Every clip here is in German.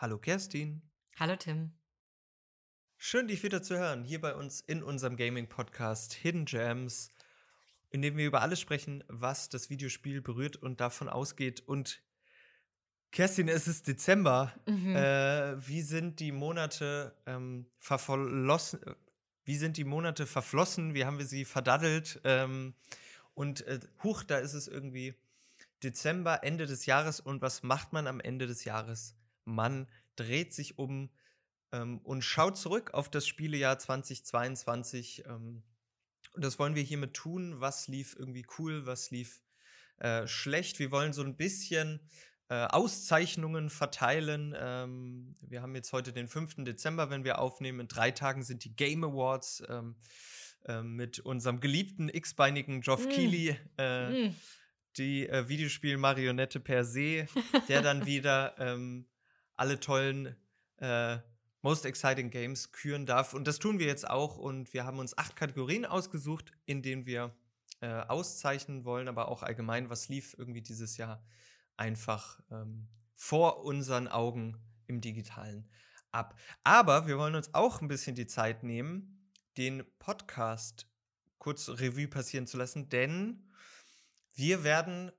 Hallo Kerstin. Hallo Tim. Schön, dich wieder zu hören, hier bei uns in unserem Gaming-Podcast Hidden Gems, in dem wir über alles sprechen, was das Videospiel berührt und davon ausgeht. Und Kerstin, es ist Dezember. Mhm. Äh, wie sind die Monate ähm, verflossen? Wie sind die Monate verflossen? Wie haben wir sie verdaddelt? Ähm, und äh, huch, da ist es irgendwie Dezember, Ende des Jahres. Und was macht man am Ende des Jahres? Man dreht sich um ähm, und schaut zurück auf das Spielejahr 2022. Ähm, und das wollen wir hiermit tun. Was lief irgendwie cool, was lief äh, schlecht? Wir wollen so ein bisschen äh, Auszeichnungen verteilen. Ähm, wir haben jetzt heute den 5. Dezember, wenn wir aufnehmen. In drei Tagen sind die Game Awards äh, mit unserem geliebten x-beinigen Geoff Mm. Keighley. Äh, Mm. die äh, Videospiel-Marionette per se, der dann wieder ähm, alle tollen äh, Most Exciting Games küren darf. Und das tun wir jetzt auch. Und wir haben uns acht Kategorien ausgesucht, in denen wir äh, auszeichnen wollen, aber auch allgemein, was lief irgendwie dieses Jahr einfach ähm, vor unseren Augen im digitalen ab. Aber wir wollen uns auch ein bisschen die Zeit nehmen, den Podcast kurz Revue passieren zu lassen, denn wir werden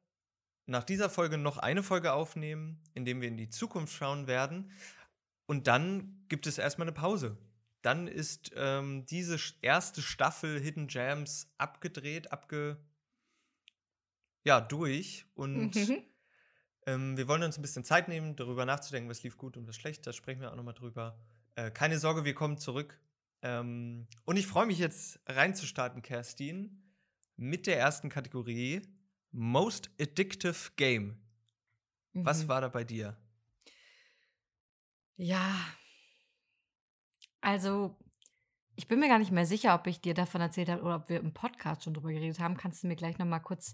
nach dieser Folge noch eine Folge aufnehmen, in dem wir in die Zukunft schauen werden. Und dann gibt es erstmal eine Pause. Dann ist ähm, diese erste Staffel Hidden Jams abgedreht, abge. Ja, durch. Und Mhm. ähm, wir wollen uns ein bisschen Zeit nehmen, darüber nachzudenken, was lief gut und was schlecht. Da sprechen wir auch nochmal drüber. Äh, keine Sorge, wir kommen zurück. Ähm, und ich freue mich jetzt reinzustarten, Kerstin, mit der ersten Kategorie Most Addictive Game. Was Mhm. war da bei dir? Ja. Also, ich bin mir gar nicht mehr sicher, ob ich dir davon erzählt habe oder ob wir im Podcast schon drüber geredet haben. Kannst du mir gleich noch mal kurz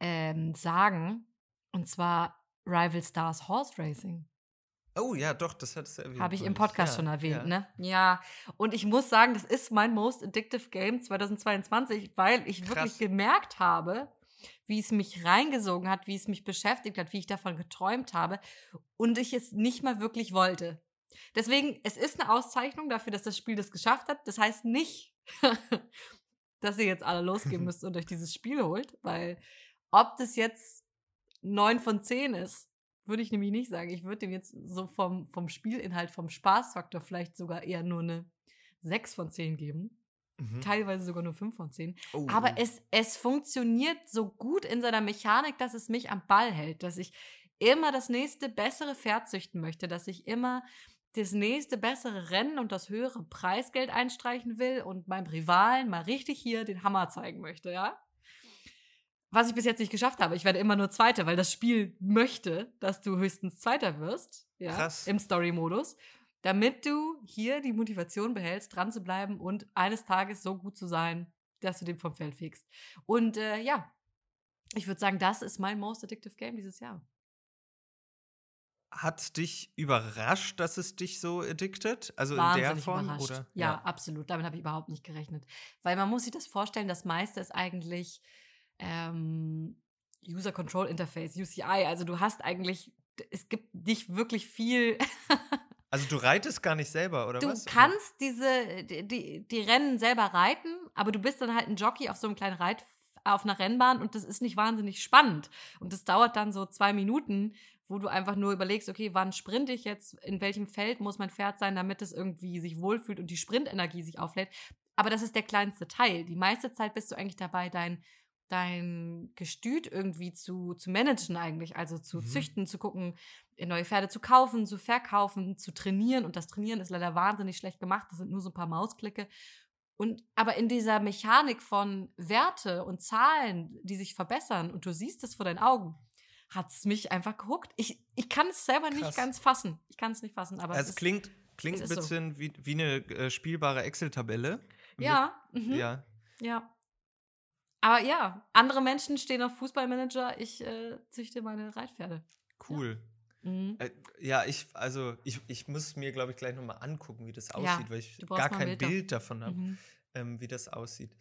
ähm, sagen? Und zwar Rival Stars Horse Racing. Oh ja, doch, das hattest du erwähnt. Habe ich im. Podcast Ja, schon erwähnt, ja. ne? Ja. Und ich muss sagen, das ist mein Most Addictive Game 2022, weil ich wirklich Krass. gemerkt habe, wie es mich reingesogen hat, wie es mich beschäftigt hat, wie ich davon geträumt habe und ich es nicht mal wirklich wollte. Deswegen, es ist eine Auszeichnung dafür, dass das Spiel das geschafft hat. Das heißt nicht, dass ihr jetzt alle losgehen müsst und euch dieses Spiel holt, weil ob das jetzt 9 von 10 ist, würde ich nämlich nicht sagen. Ich würde dem jetzt so vom, vom Spielinhalt, vom Spaßfaktor vielleicht sogar eher nur eine 6 von 10 geben. Mhm. Teilweise sogar nur 5 von 10. Oh. Aber es, es funktioniert so gut in seiner Mechanik, dass es mich am Ball hält, dass ich immer das nächste bessere Pferd züchten möchte, dass ich immer das nächste bessere Rennen und das höhere Preisgeld einstreichen will und meinem Rivalen mal richtig hier den Hammer zeigen möchte, ja? Was ich bis jetzt nicht geschafft habe. Ich werde immer nur Zweiter, weil das Spiel möchte, dass du höchstens Zweiter wirst, ja, Krass. im Story-Modus, damit du hier die Motivation behältst, dran zu bleiben und eines Tages so gut zu sein, dass du den vom Feld fegst. Und äh, ja, ich würde sagen, das ist mein most addictive Game dieses Jahr. Hat dich überrascht, dass es dich so addicted? Also in der Wahnsinnig Form? überrascht. Oder? Ja, absolut. Damit habe ich überhaupt nicht gerechnet. Weil man muss sich das vorstellen, das meiste ist eigentlich ähm, User Control Interface, UCI. Also du hast eigentlich, es gibt nicht wirklich viel. Also du reitest gar nicht selber, oder du was? kannst diese, die, die, die Rennen selber reiten, aber du bist dann halt ein Jockey auf so einem kleinen Reit auf einer Rennbahn und das ist nicht wahnsinnig spannend. Und das dauert dann so zwei Minuten, wo du einfach nur überlegst, okay, wann sprinte ich jetzt, in welchem Feld muss mein Pferd sein, damit es irgendwie sich wohlfühlt und die Sprintenergie sich auflädt. Aber das ist der kleinste Teil. Die meiste Zeit bist du eigentlich dabei, dein, dein Gestüt irgendwie zu, zu managen eigentlich, also zu Mhm. züchten, zu gucken, neue Pferde zu kaufen, zu verkaufen, zu trainieren. Und das Trainieren ist leider wahnsinnig schlecht gemacht. Das sind nur so ein paar Mausklicke. Und aber in dieser Mechanik von Werte und Zahlen, die sich verbessern, und du siehst es vor deinen Augen, hat es mich einfach gehuckt. Ich, ich kann es selber Krass. nicht ganz fassen. Ich kann es nicht fassen, aber Also es klingt, klingt es ein ist so. bisschen wie, wie eine äh, spielbare Excel-Tabelle. Ja, mhm, ja, Ja. Aber ja, andere Menschen stehen auf Fußballmanager. Ich äh, züchte meine Reitpferde. Cool. Mhm. Äh, ja, ich, also ich, ich muss mir, glaube ich, gleich nochmal angucken, wie das Ja, aussieht, weil ich gar kein Bild Bild davon habe, Mhm. ähm, wie das aussieht.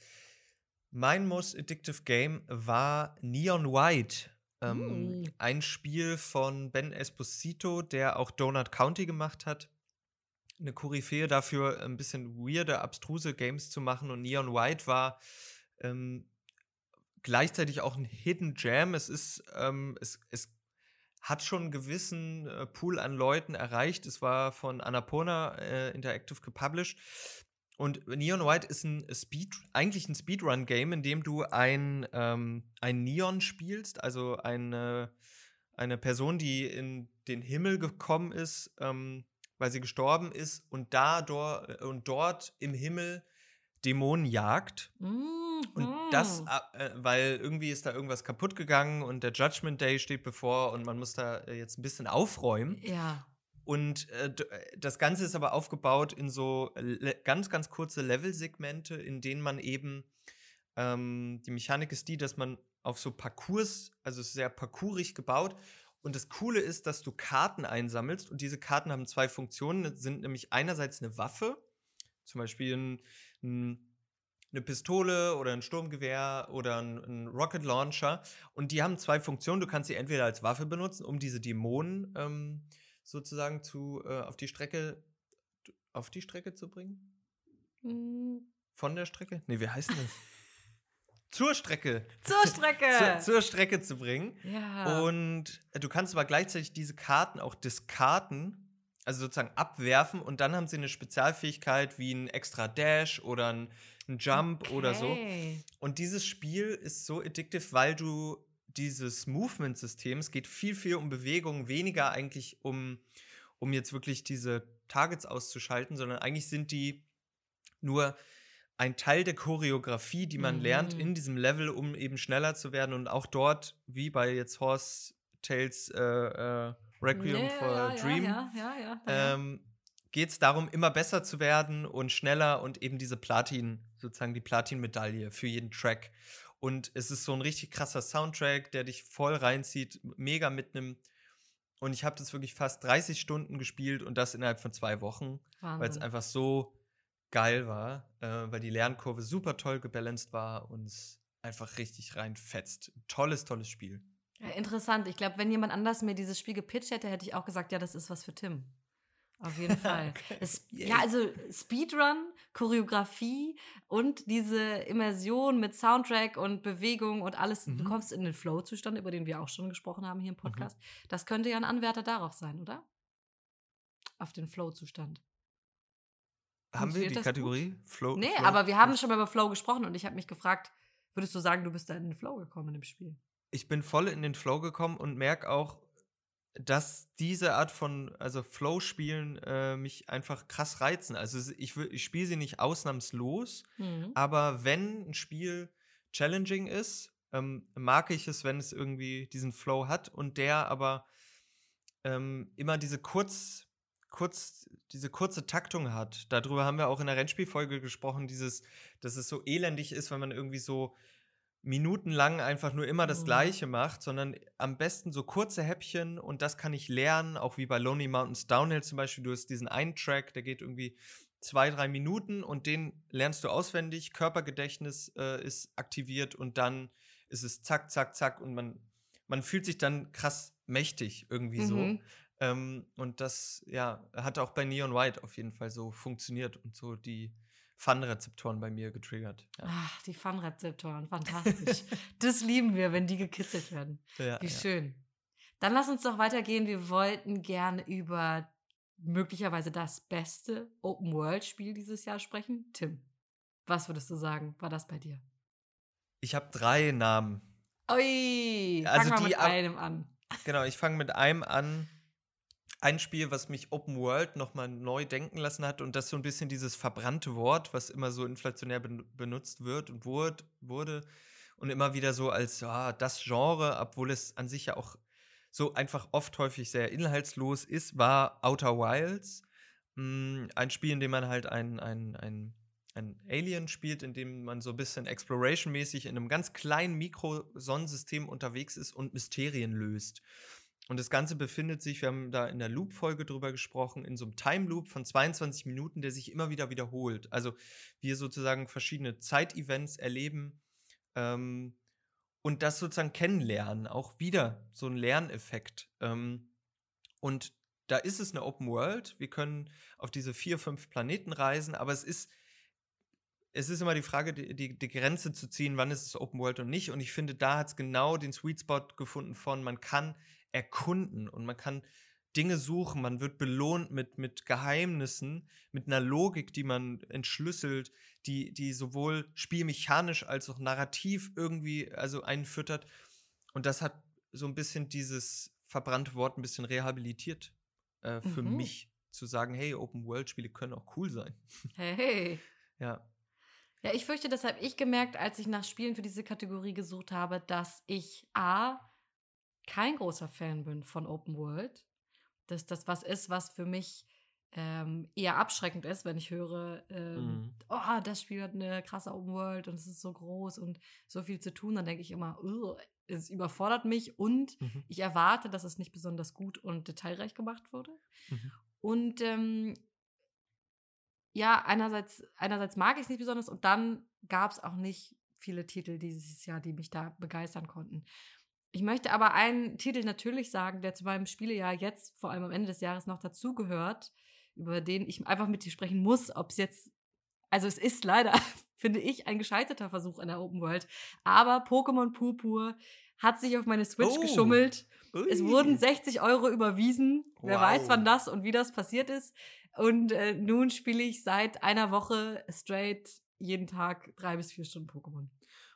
Mein most addictive Game war Neon White. Ähm, Mm. Ein Spiel von Ben Esposito, der auch Donut County gemacht hat. Eine Koryphäe dafür, ein bisschen weirde, abstruse Games zu machen. Und Neon White war ähm, gleichzeitig auch ein Hidden Jam. Es ist, ähm, es, es hat schon einen gewissen äh, Pool an Leuten erreicht. Es war von Annapurna äh, Interactive gepublished. Und Neon White ist ein Speed, eigentlich ein Speedrun-Game, in dem du ein, ähm, ein Neon spielst, also eine, eine Person, die in den Himmel gekommen ist, ähm, weil sie gestorben ist und da und dort im Himmel Dämonen jagt. Und das, Mhm. äh, weil irgendwie ist da irgendwas kaputt gegangen und der Judgment Day steht bevor und man muss da äh, jetzt ein bisschen aufräumen. Ja. Und äh, äh, das Ganze ist aber aufgebaut in so le ganz, ganz kurze Level-Segmente, in denen man eben ähm, die Mechanik ist die, dass man auf so Parcours, also sehr parkourig gebaut. Und das Coole ist, dass du Karten einsammelst und diese Karten haben zwei Funktionen. Sind nämlich einerseits eine Waffe, zum Beispiel ein, ein eine Pistole oder ein Sturmgewehr oder ein, Rocket Launcher. Und die haben zwei Funktionen. Du kannst sie entweder als Waffe benutzen, um diese Dämonen ähm, sozusagen zu, äh, auf die Strecke auf die Strecke zu bringen. Mm. Von der Strecke? Nee, wie heißt das? zur Strecke. Zur Strecke. Zur, zur Strecke zu bringen. ja. Und äh, du kannst aber gleichzeitig diese Karten auch diskarten, also sozusagen abwerfen und dann haben sie eine Spezialfähigkeit wie ein extra Dash oder ein, ein Jump oder so. Okay. Und dieses Spiel ist so addictive, weil du dieses Movement-System, es geht viel, viel um Bewegung, weniger eigentlich um, um jetzt wirklich diese Targets auszuschalten, sondern eigentlich sind die nur ein Teil der Choreografie, die man lernt Mhm. in diesem Level, um eben schneller zu werden und auch dort, wie bei jetzt Horse Tales äh, äh, Requiem ja, for ja, Dream, ja. ähm, geht es darum, immer besser zu werden und schneller und eben diese Platin, sozusagen die Platin-Medaille für jeden Track. Und es ist so ein richtig krasser Soundtrack, der dich voll reinzieht, mega mitnimmt. Und ich habe das wirklich fast 30 Stunden gespielt und das innerhalb von zwei Wochen, weil es einfach so geil war, äh, weil die Lernkurve super toll gebalanced war und es einfach richtig reinfetzt. Tolles, tolles Spiel. Ja, interessant. Ich glaube, wenn jemand anders mir dieses Spiel gepitcht hätte, hätte ich auch gesagt, ja, das ist was für Tim. Auf jeden Fall. Es, ja, also Speedrun, Choreografie und diese Immersion mit Soundtrack und Bewegung und alles. Du Mhm. kommst in den Flow-Zustand, über den wir auch schon gesprochen haben hier im Podcast. Das könnte ja ein Anwärter darauf sein, oder? Auf den Flow-Zustand. Haben wir die Kategorie? Flow? Nee, Flow? aber wir haben schon mal über Flow gesprochen und ich habe mich gefragt, würdest du sagen, du bist da in den Flow gekommen im Spiel? ich bin voll in den Flow gekommen und merke auch, dass diese Art von also Flow-Spielen äh, mich einfach krass reizen. Also ich, ich spiele sie nicht ausnahmslos, Mhm. aber wenn ein Spiel challenging ist, ähm, mag ich es, wenn es irgendwie diesen Flow hat und der aber ähm, immer diese kurz, kurz, diese kurze Taktung hat. Darüber haben wir auch in der Rennspielfolge gesprochen, dieses, dass es so elendig ist, wenn man irgendwie so minutenlang einfach nur immer das Mhm. Gleiche macht, sondern am besten so kurze Häppchen und das kann ich lernen, auch wie bei Lonely Mountains Downhill zum Beispiel. Du hast diesen einen Track, der geht irgendwie zwei, drei Minuten und den lernst du auswendig, Körpergedächtnis äh, ist aktiviert und dann ist es zack, zack, zack und man, man fühlt sich dann krass mächtig irgendwie so. Mhm. Ähm, und das, ja, hat auch bei Neon White auf jeden Fall so funktioniert und so die Fun-Rezeptoren bei mir getriggert. Ja, Ach, die Fun-Rezeptoren, fantastisch. das lieben wir, wenn die gekitzelt werden. ja, Wie ja. schön. Dann lass uns doch weitergehen. Wir wollten gerne über möglicherweise das beste Open-World-Spiel dieses Jahr sprechen. Tim, was würdest du sagen? War das bei dir? Ich habe drei Namen. Ui, Also fang mal die mit einem an. Genau, ich fange mit einem an. Ein Spiel, was mich Open World nochmal neu denken lassen hat und das so ein bisschen dieses verbrannte Wort, was immer so inflationär ben benutzt wird und wurde, wurde und immer wieder so als ja, das Genre, obwohl es an sich ja auch so einfach oft häufig sehr inhaltslos ist, war Outer Wilds. Mm, Ein Spiel, in dem man halt ein, ein, ein, ein Alien spielt, in dem man so ein bisschen Exploration-mäßig in einem ganz kleinen Mikrosonnensystem unterwegs ist und Mysterien löst. Und das Ganze befindet sich, wir haben da in der Loop-Folge drüber gesprochen, in so einem Time-Loop von 22 Minuten, der sich immer wieder wiederholt. Also wir sozusagen verschiedene Zeitevents erleben ähm, und das sozusagen kennenlernen, auch wieder so ein Lerneffekt. Ähm, und da ist es eine Open World. Wir können auf diese vier, fünf Planeten reisen, aber es ist, es ist immer die Frage, die, die, die Grenze zu ziehen, wann ist es Open World und nicht. Und ich finde, da hat es genau den Sweet Spot gefunden von, man kann erkunden und man kann Dinge suchen, man wird belohnt mit, mit Geheimnissen, mit einer Logik, die man entschlüsselt, die, die sowohl spielmechanisch als auch narrativ irgendwie also einen füttert. Und das hat so ein bisschen dieses verbrannte Wort ein bisschen rehabilitiert äh, für mhm. mich, zu sagen, hey, Open-World-Spiele können auch cool sein. Hey. ja. Ja, ich fürchte, das habe ich gemerkt, als ich nach Spielen für diese Kategorie gesucht habe, dass ich A, kein großer Fan bin von Open World. Dass das was ist, was für mich ähm, eher abschreckend ist, wenn ich höre, ähm, mhm. oh, das Spiel hat eine krasse Open World und es ist so groß und so viel zu tun, dann denke ich immer, es überfordert mich und mhm. ich erwarte, dass es nicht besonders gut und detailreich gemacht wurde. Mhm. Und ähm, ja, einerseits, einerseits mag ich es nicht besonders und dann gab es auch nicht viele Titel dieses Jahr, die mich da begeistern konnten. Ich möchte aber einen Titel natürlich sagen, der zu meinem Spielejahr jetzt, vor allem am Ende des Jahres, noch dazugehört, über den ich einfach mit dir sprechen muss, ob es jetzt, also es ist leider, finde ich, ein gescheiterter Versuch an der Open World, aber Pokémon Purpur hat sich auf meine Switch oh. geschummelt. Ui. Es wurden 60 Euro überwiesen. Wow. Wer weiß, wann das und wie das passiert ist. Und äh, nun spiele ich seit einer Woche straight jeden Tag drei bis vier Stunden Pokémon.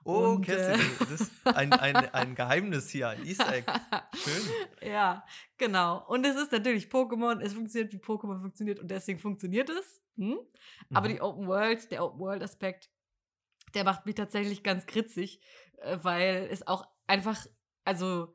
Oh, und, Kerstin, äh, das ist ein, ein, ein Geheimnis hier, ein Easter Egg. Schön. Ja, genau. Und es ist natürlich Pokémon, es funktioniert, wie Pokémon funktioniert und deswegen funktioniert es. Hm? Aber mhm. die Open World, der Open World Aspekt, der macht mich tatsächlich ganz kritzig, äh, weil es auch einfach, also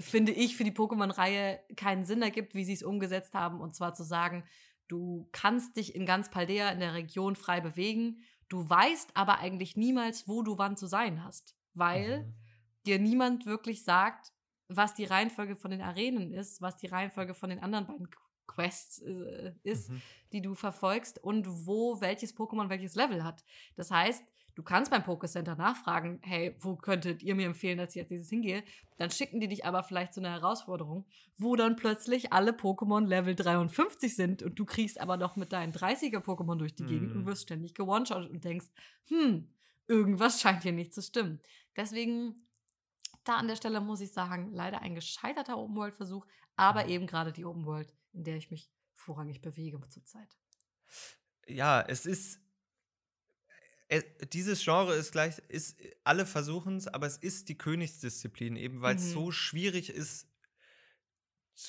finde ich, für die Pokémon-Reihe keinen Sinn ergibt, wie sie es umgesetzt haben. Und zwar zu sagen, du kannst dich in ganz Paldea in der Region frei bewegen Du weißt aber eigentlich niemals, wo du wann zu sein hast, weil mhm. dir niemand wirklich sagt, was die Reihenfolge von den Arenen ist, was die Reihenfolge von den anderen beiden Quests äh, ist, mhm. die du verfolgst und wo welches Pokémon welches Level hat. Das heißt, Du kannst beim Pokécenter nachfragen, hey, wo könntet ihr mir empfehlen, dass ich jetzt dieses hingehe? Dann schicken die dich aber vielleicht zu einer Herausforderung, wo dann plötzlich alle Pokémon Level 53 sind und du kriegst aber noch mit deinen 30er Pokémon durch die mhm. Gegend und mhm. wirst ständig gewone und denkst, hm, irgendwas scheint hier nicht zu stimmen. Deswegen, da an der Stelle muss ich sagen, leider ein gescheiterter Open-World-Versuch, aber mhm. eben gerade die Open-World, in der ich mich vorrangig bewege zurzeit. Ja, es ist dieses Genre ist gleich, ist, alle versuchen es, aber es ist die Königsdisziplin, eben weil es mhm. so schwierig ist,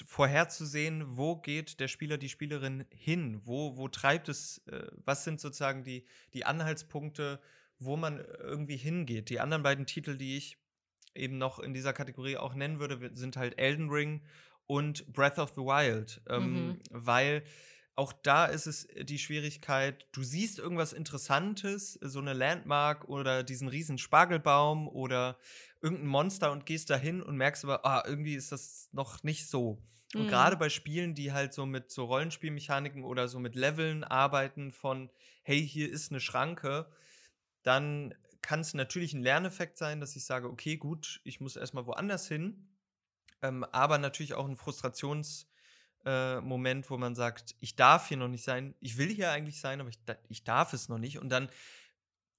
vorherzusehen, wo geht der Spieler, die Spielerin hin, wo, wo treibt es, äh, was sind sozusagen die, die Anhaltspunkte, wo man irgendwie hingeht. Die anderen beiden Titel, die ich eben noch in dieser Kategorie auch nennen würde, sind halt Elden Ring und Breath of the Wild, ähm, mhm. weil auch da ist es äh, die Schwierigkeit, du siehst irgendwas Interessantes, so eine Landmark oder diesen riesen Spargelbaum oder irgendein Monster und gehst dahin und merkst aber, ah, irgendwie ist das noch nicht so. Und mhm. gerade bei Spielen, die halt so mit so Rollenspielmechaniken oder so mit Leveln arbeiten von, hey, hier ist eine Schranke, dann kann es natürlich ein Lerneffekt sein, dass ich sage, okay, gut, ich muss erstmal woanders hin. Ähm, aber natürlich auch ein Frustrations- äh, Moment, wo man sagt, ich darf hier noch nicht sein, ich will hier eigentlich sein, aber ich, ich darf es noch nicht. Und dann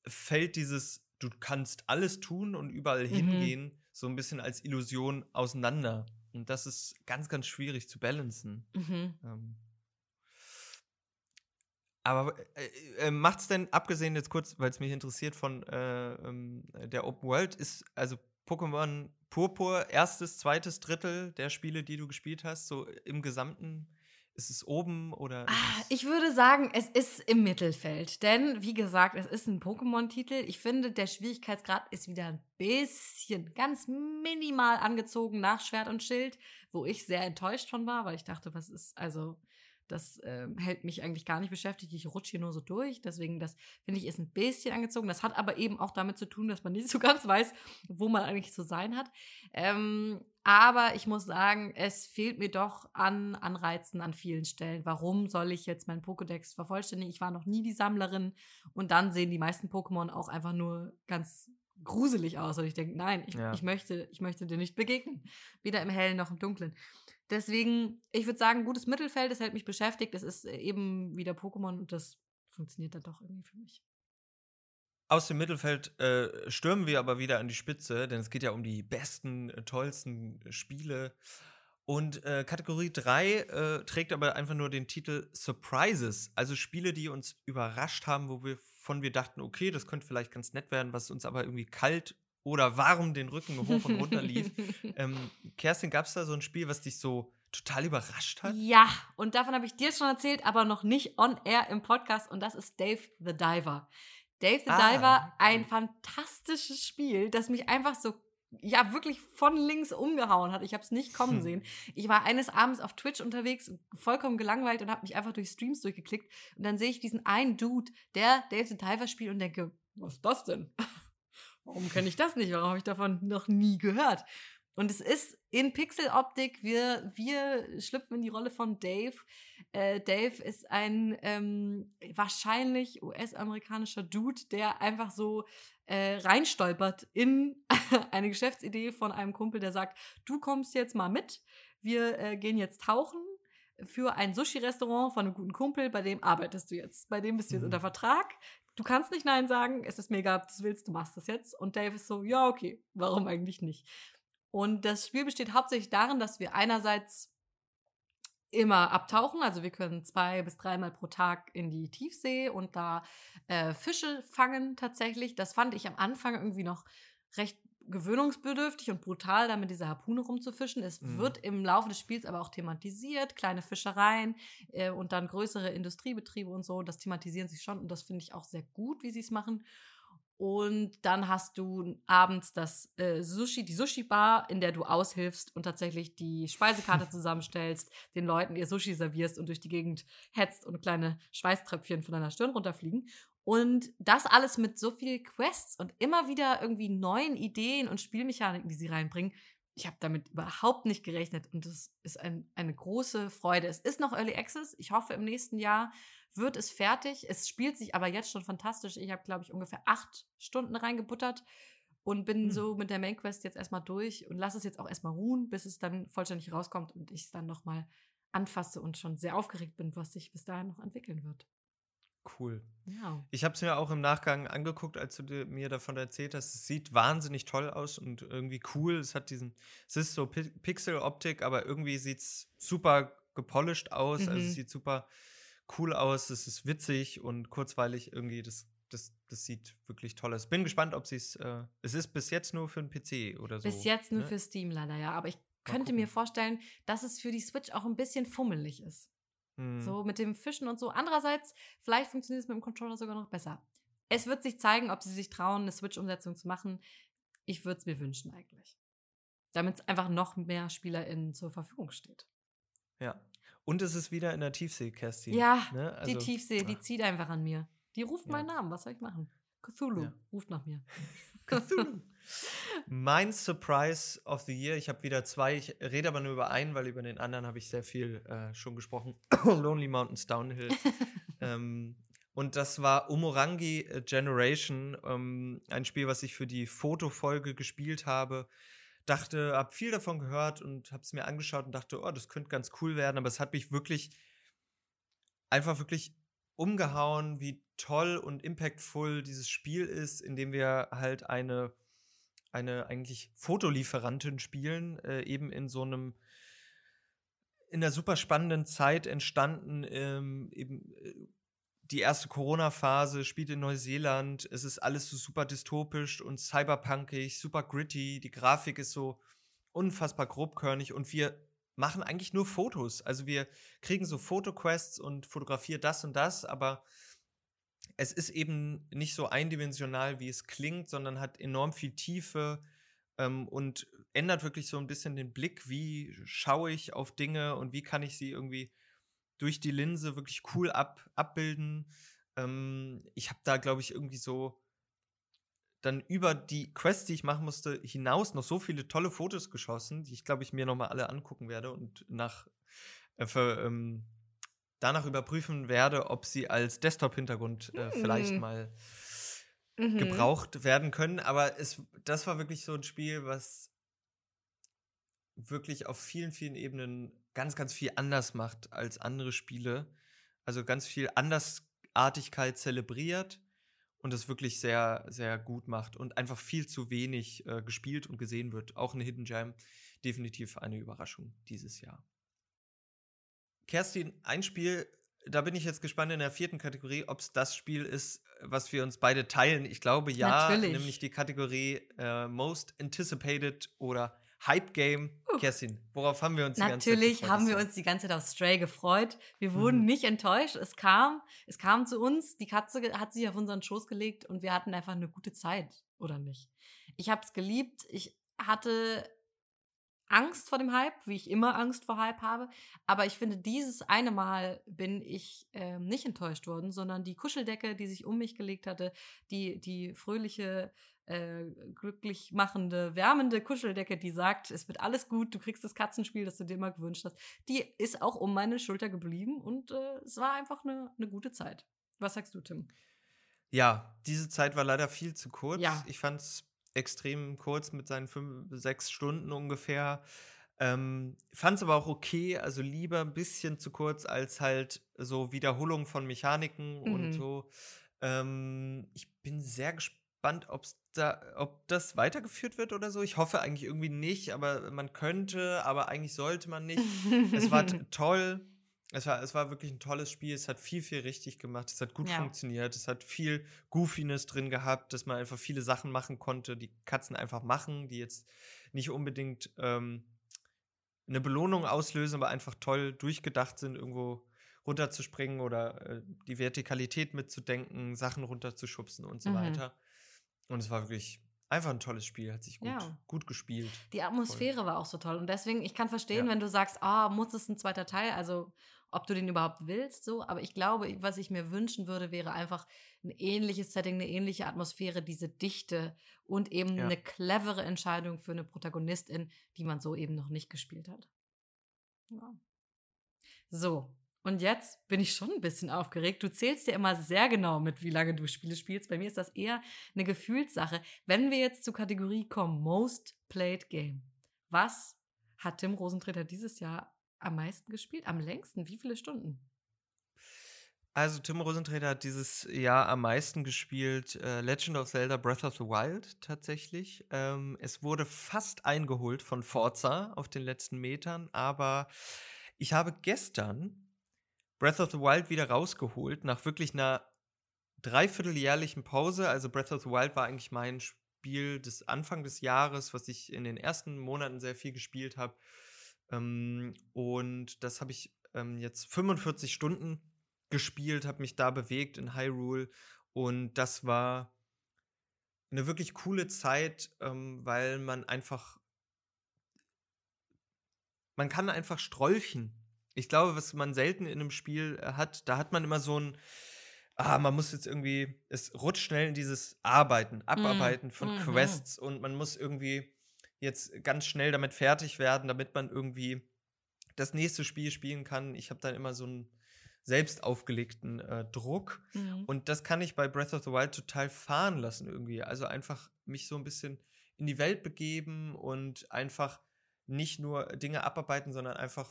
fällt dieses, du kannst alles tun und überall mhm. hingehen, so ein bisschen als Illusion auseinander. Und das ist ganz, ganz schwierig zu balancen. Mhm. Ähm. Aber äh, äh, macht es denn, abgesehen jetzt kurz, weil es mich interessiert, von äh, ähm, der Open World, ist also Pokémon Purpur erstes, zweites Drittel der Spiele, die du gespielt hast, so im Gesamten? Ist es oben oder? Ah, ich würde sagen, es ist im Mittelfeld. Denn, wie gesagt, es ist ein Pokémon-Titel. Ich finde, der Schwierigkeitsgrad ist wieder ein bisschen, ganz minimal angezogen nach Schwert und Schild, wo ich sehr enttäuscht von war, weil ich dachte, was ist, also das äh, hält mich eigentlich gar nicht beschäftigt. Ich rutsche hier nur so durch. Deswegen, das finde ich, ist ein bisschen angezogen. Das hat aber eben auch damit zu tun, dass man nicht so ganz weiß, wo man eigentlich zu sein hat. Ähm, aber ich muss sagen, es fehlt mir doch an Anreizen an vielen Stellen. Warum soll ich jetzt meinen Pokédex vervollständigen? Ich war noch nie die Sammlerin. Und dann sehen die meisten Pokémon auch einfach nur ganz gruselig aus. Und ich denke, nein, ich, Ja. ich, möchte, ich möchte dir nicht begegnen. Weder im Hellen noch im Dunklen. Deswegen, ich würde sagen, gutes Mittelfeld, das hält mich beschäftigt. Das ist äh, eben wieder Pokémon und das funktioniert dann doch irgendwie für mich. Aus dem Mittelfeld äh, stürmen wir aber wieder an die Spitze, denn es geht ja um die besten, äh, tollsten Spiele. Und äh, Kategorie 3 äh, trägt aber einfach nur den Titel Surprises, also Spiele, die uns überrascht haben, wo wir von wir dachten, okay, das könnte vielleicht ganz nett werden, was uns aber irgendwie kalt oder warm den Rücken hoch und runter lief. ähm, Kerstin, gab es da so ein Spiel, was dich so total überrascht hat? Ja, und davon habe ich dir schon erzählt, aber noch nicht on air im Podcast. Und das ist Dave the Diver. Dave the Ah, Diver, ein fantastisches Spiel, das mich einfach so, ja, wirklich von links umgehauen hat. Ich habe es nicht kommen Hm. sehen. Ich war eines Abends auf Twitch unterwegs, vollkommen gelangweilt und habe mich einfach durch Streams durchgeklickt. Und dann sehe ich diesen einen Dude, der Dave the Diver spielt und denke, was ist das denn? Warum kenne ich das nicht? Warum habe ich davon noch nie gehört? Und es ist in Pixeloptik, wir, wir schlüpfen in die Rolle von Dave. Äh, Dave ist ein ähm, wahrscheinlich US-amerikanischer Dude, der einfach so äh, reinstolpert in eine Geschäftsidee von einem Kumpel, der sagt, du kommst jetzt mal mit, wir äh, gehen jetzt tauchen für ein Sushi-Restaurant von einem guten Kumpel, bei dem arbeitest du jetzt, bei dem bist du jetzt Mhm. unter Vertrag. Du kannst nicht Nein sagen, es ist mir egal, ob du es willst, du machst das jetzt. Und Dave ist so, ja, okay, warum eigentlich nicht? Und das Spiel besteht hauptsächlich darin, dass wir einerseits immer abtauchen, also wir können zwei bis dreimal pro Tag in die Tiefsee und da äh, Fische fangen tatsächlich. Das fand ich am Anfang irgendwie noch recht gewöhnungsbedürftig und brutal, da mit dieser Harpune rumzufischen. Es Mhm. wird im Laufe des Spiels aber auch thematisiert, kleine Fischereien äh, und dann größere Industriebetriebe und so. Das thematisieren sie schon und das finde ich auch sehr gut, wie sie es machen. Und dann hast du abends das äh, Sushi, die Sushi-Bar, in der du aushilfst und tatsächlich die Speisekarte zusammenstellst, den Leuten ihr Sushi servierst und durch die Gegend hetzt und kleine Schweißtröpfchen von deiner Stirn runterfliegen. Und das alles mit so viel Quests und immer wieder irgendwie neuen Ideen und Spielmechaniken, die sie reinbringen. Ich habe damit überhaupt nicht gerechnet und das ist ein, eine große Freude. Es ist noch Early Access. Ich hoffe, im nächsten Jahr wird es fertig. Es spielt sich aber jetzt schon fantastisch. Ich habe, glaube ich, ungefähr acht Stunden reingebuttert und bin Hm. so mit der Main Quest jetzt erstmal durch und lasse es jetzt auch erstmal ruhen, bis es dann vollständig rauskommt und ich es dann nochmal anfasse und schon sehr aufgeregt bin, was sich bis dahin noch entwickeln wird. Cool. Ja. Ich habe es mir auch im Nachgang angeguckt, als du mir davon erzählt hast. Es sieht wahnsinnig toll aus und irgendwie cool. Es hat diesen, es ist so Pi Pixel-Optik, aber irgendwie sieht es super gepolished aus. Also Mhm. es sieht super cool aus. Es ist witzig und kurzweilig irgendwie. Das, das, das sieht wirklich toll aus. Bin gespannt, ob sie es. Äh, es ist bis jetzt nur für den PC oder so. Bis jetzt nur ne? für Steam leider, ja. Aber ich könnte mir vorstellen, dass es für die Switch auch ein bisschen fummelig ist. Hm. So mit dem Fischen und so. Andererseits, vielleicht funktioniert es mit dem Controller sogar noch besser. Es wird sich zeigen, ob sie sich trauen, eine Switch-Umsetzung zu machen. Ich würde es mir wünschen eigentlich. Damit es einfach noch mehr SpielerInnen zur Verfügung steht. Ja. Und es ist wieder in der Tiefsee, Kerstin. Ja, ne? die Also, Tiefsee, die ah, zieht einfach an mir. Die ruft Ja. meinen Namen. Was soll ich machen? Cthulhu Ja. ruft nach mir. Cthulhu. mein Surprise of the Year, ich habe wieder zwei, ich rede aber nur über einen, weil über den anderen habe ich sehr viel äh, schon gesprochen. Lonely Mountains Downhill. ähm, und das war Umurangi äh, Generation, ähm, ein Spiel, was ich für die Fotofolge gespielt habe. Dachte, habe viel davon gehört und habe es mir angeschaut und dachte, oh, das könnte ganz cool werden, aber es hat mich wirklich einfach wirklich umgehauen, wie toll und impactful dieses Spiel ist, in dem wir halt eine, eine eigentlich Fotolieferantin spielen, äh, eben in so einem in einer super spannenden Zeit entstanden, ähm, eben äh, die erste Corona-Phase spielt in Neuseeland. Es ist alles so super dystopisch und cyberpunkig, super gritty. Die Grafik ist so unfassbar grobkörnig und wir machen eigentlich nur Fotos. Also wir kriegen so Fotoquests und fotografieren das und das, aber es ist eben nicht so eindimensional, wie es klingt, sondern hat enorm viel Tiefe ähm, und ändert wirklich so ein bisschen den Blick, wie schaue ich auf Dinge und wie kann ich sie irgendwie durch die Linse wirklich cool ab, abbilden. Ähm, ich habe da, glaube ich, irgendwie so dann über die Quest, die ich machen musste, hinaus noch so viele tolle Fotos geschossen, die ich, glaube ich, mir nochmal alle angucken werde und nach äh, für, ähm, danach überprüfen werde, ob sie als Desktop-Hintergrund äh, vielleicht Hm. mal mhm. gebraucht werden können. Aber es, das war wirklich so ein Spiel, was wirklich auf vielen, vielen Ebenen ganz, ganz viel anders macht als andere Spiele. Also ganz viel Andersartigkeit zelebriert und es wirklich sehr, sehr gut macht und einfach viel zu wenig äh, gespielt und gesehen wird. Auch eine Hidden Gem, definitiv eine Überraschung dieses Jahr. Kerstin, ein Spiel, da bin ich jetzt gespannt in der vierten Kategorie, ob es das Spiel ist, was wir uns beide teilen. Ich glaube ja, Natürlich. nämlich die Kategorie äh, Most Anticipated oder Hype Game. Uh. Kerstin, worauf haben wir uns die ganze Zeit Natürlich haben wir uns die ganze Zeit auf Stray gefreut. Wir wurden mhm. nicht enttäuscht. Es kam, es kam zu uns, die Katze hat sich auf unseren Schoß gelegt und wir hatten einfach eine gute Zeit, oder nicht? Ich habe es geliebt. Ich hatte Angst vor dem Hype, wie ich immer Angst vor Hype habe. Aber ich finde, dieses eine Mal bin ich äh, nicht enttäuscht worden, sondern die Kuscheldecke, die sich um mich gelegt hatte, die, die fröhliche, äh, glücklich machende, wärmende Kuscheldecke, die sagt, es wird alles gut, du kriegst das Katzenspiel, das du dir immer gewünscht hast, die ist auch um meine Schulter geblieben und äh, es war einfach eine, eine gute Zeit. Was sagst du, Tim? Ja, diese Zeit war leider viel zu kurz. Ja. Ich fand es extrem kurz mit seinen fünf, sechs Stunden ungefähr. Ähm, Fand es aber auch okay, also lieber ein bisschen zu kurz als halt so Wiederholung von Mechaniken mhm. und so. Ähm, ich bin sehr gespannt, ob's da, ob das weitergeführt wird oder so. Ich hoffe eigentlich irgendwie nicht, aber man könnte, aber eigentlich sollte man nicht. es war toll. Es war, es war wirklich ein tolles Spiel. Es hat viel, viel richtig gemacht. Es hat gut ja. funktioniert. Es hat viel Goofiness drin gehabt, dass man einfach viele Sachen machen konnte, die Katzen einfach machen, die jetzt nicht unbedingt ähm, eine Belohnung auslösen, aber einfach toll durchgedacht sind, irgendwo runterzuspringen oder äh, die Vertikalität mitzudenken, Sachen runterzuschubsen und so mhm. weiter. Und es war wirklich Einfach ein tolles Spiel, hat sich gut, ja. gut gespielt. Die Atmosphäre Voll. war auch so toll. Und deswegen, ich kann verstehen, ja. wenn du sagst, ah, muss es ein zweiter Teil, also ob du den überhaupt willst, so. Aber ich glaube, was ich mir wünschen würde, wäre einfach ein ähnliches Setting, eine ähnliche Atmosphäre, diese Dichte und eben ja. eine clevere Entscheidung für eine Protagonistin, die man so eben noch nicht gespielt hat. Ja. So, und jetzt bin ich schon ein bisschen aufgeregt. Du zählst ja immer sehr genau mit, wie lange du Spiele spielst. Bei mir ist das eher eine Gefühlssache. Wenn wir jetzt zur Kategorie kommen, Most Played Game. Was hat Tim Rosentreter dieses Jahr am meisten gespielt? Am längsten? Wie viele Stunden? Also Tim Rosentreter hat dieses Jahr am meisten gespielt äh, Legend of Zelda Breath of the Wild tatsächlich. Ähm, es wurde fast eingeholt von Forza auf den letzten Metern, aber ich habe gestern Breath of the Wild wieder rausgeholt, nach wirklich einer dreivierteljährlichen Pause. Also Breath of the Wild war eigentlich mein Spiel des Anfang des Jahres, was ich in den ersten Monaten sehr viel gespielt habe. Ähm, und das habe ich ähm, jetzt 45 Stunden gespielt, habe mich da bewegt in Hyrule. Und das war eine wirklich coole Zeit, ähm, weil man einfach man kann einfach strolchen ich glaube, was man selten in einem Spiel äh, hat, da hat man immer so ein, ah, man muss jetzt irgendwie, es rutscht schnell in dieses Arbeiten, Abarbeiten mm. von mm. Quests und man muss irgendwie jetzt ganz schnell damit fertig werden, damit man irgendwie das nächste Spiel spielen kann. Ich habe dann immer so einen selbst aufgelegten äh, Druck mhm. und das kann ich bei Breath of the Wild total fahren lassen irgendwie. Also einfach mich so ein bisschen in die Welt begeben und einfach nicht nur Dinge abarbeiten, sondern einfach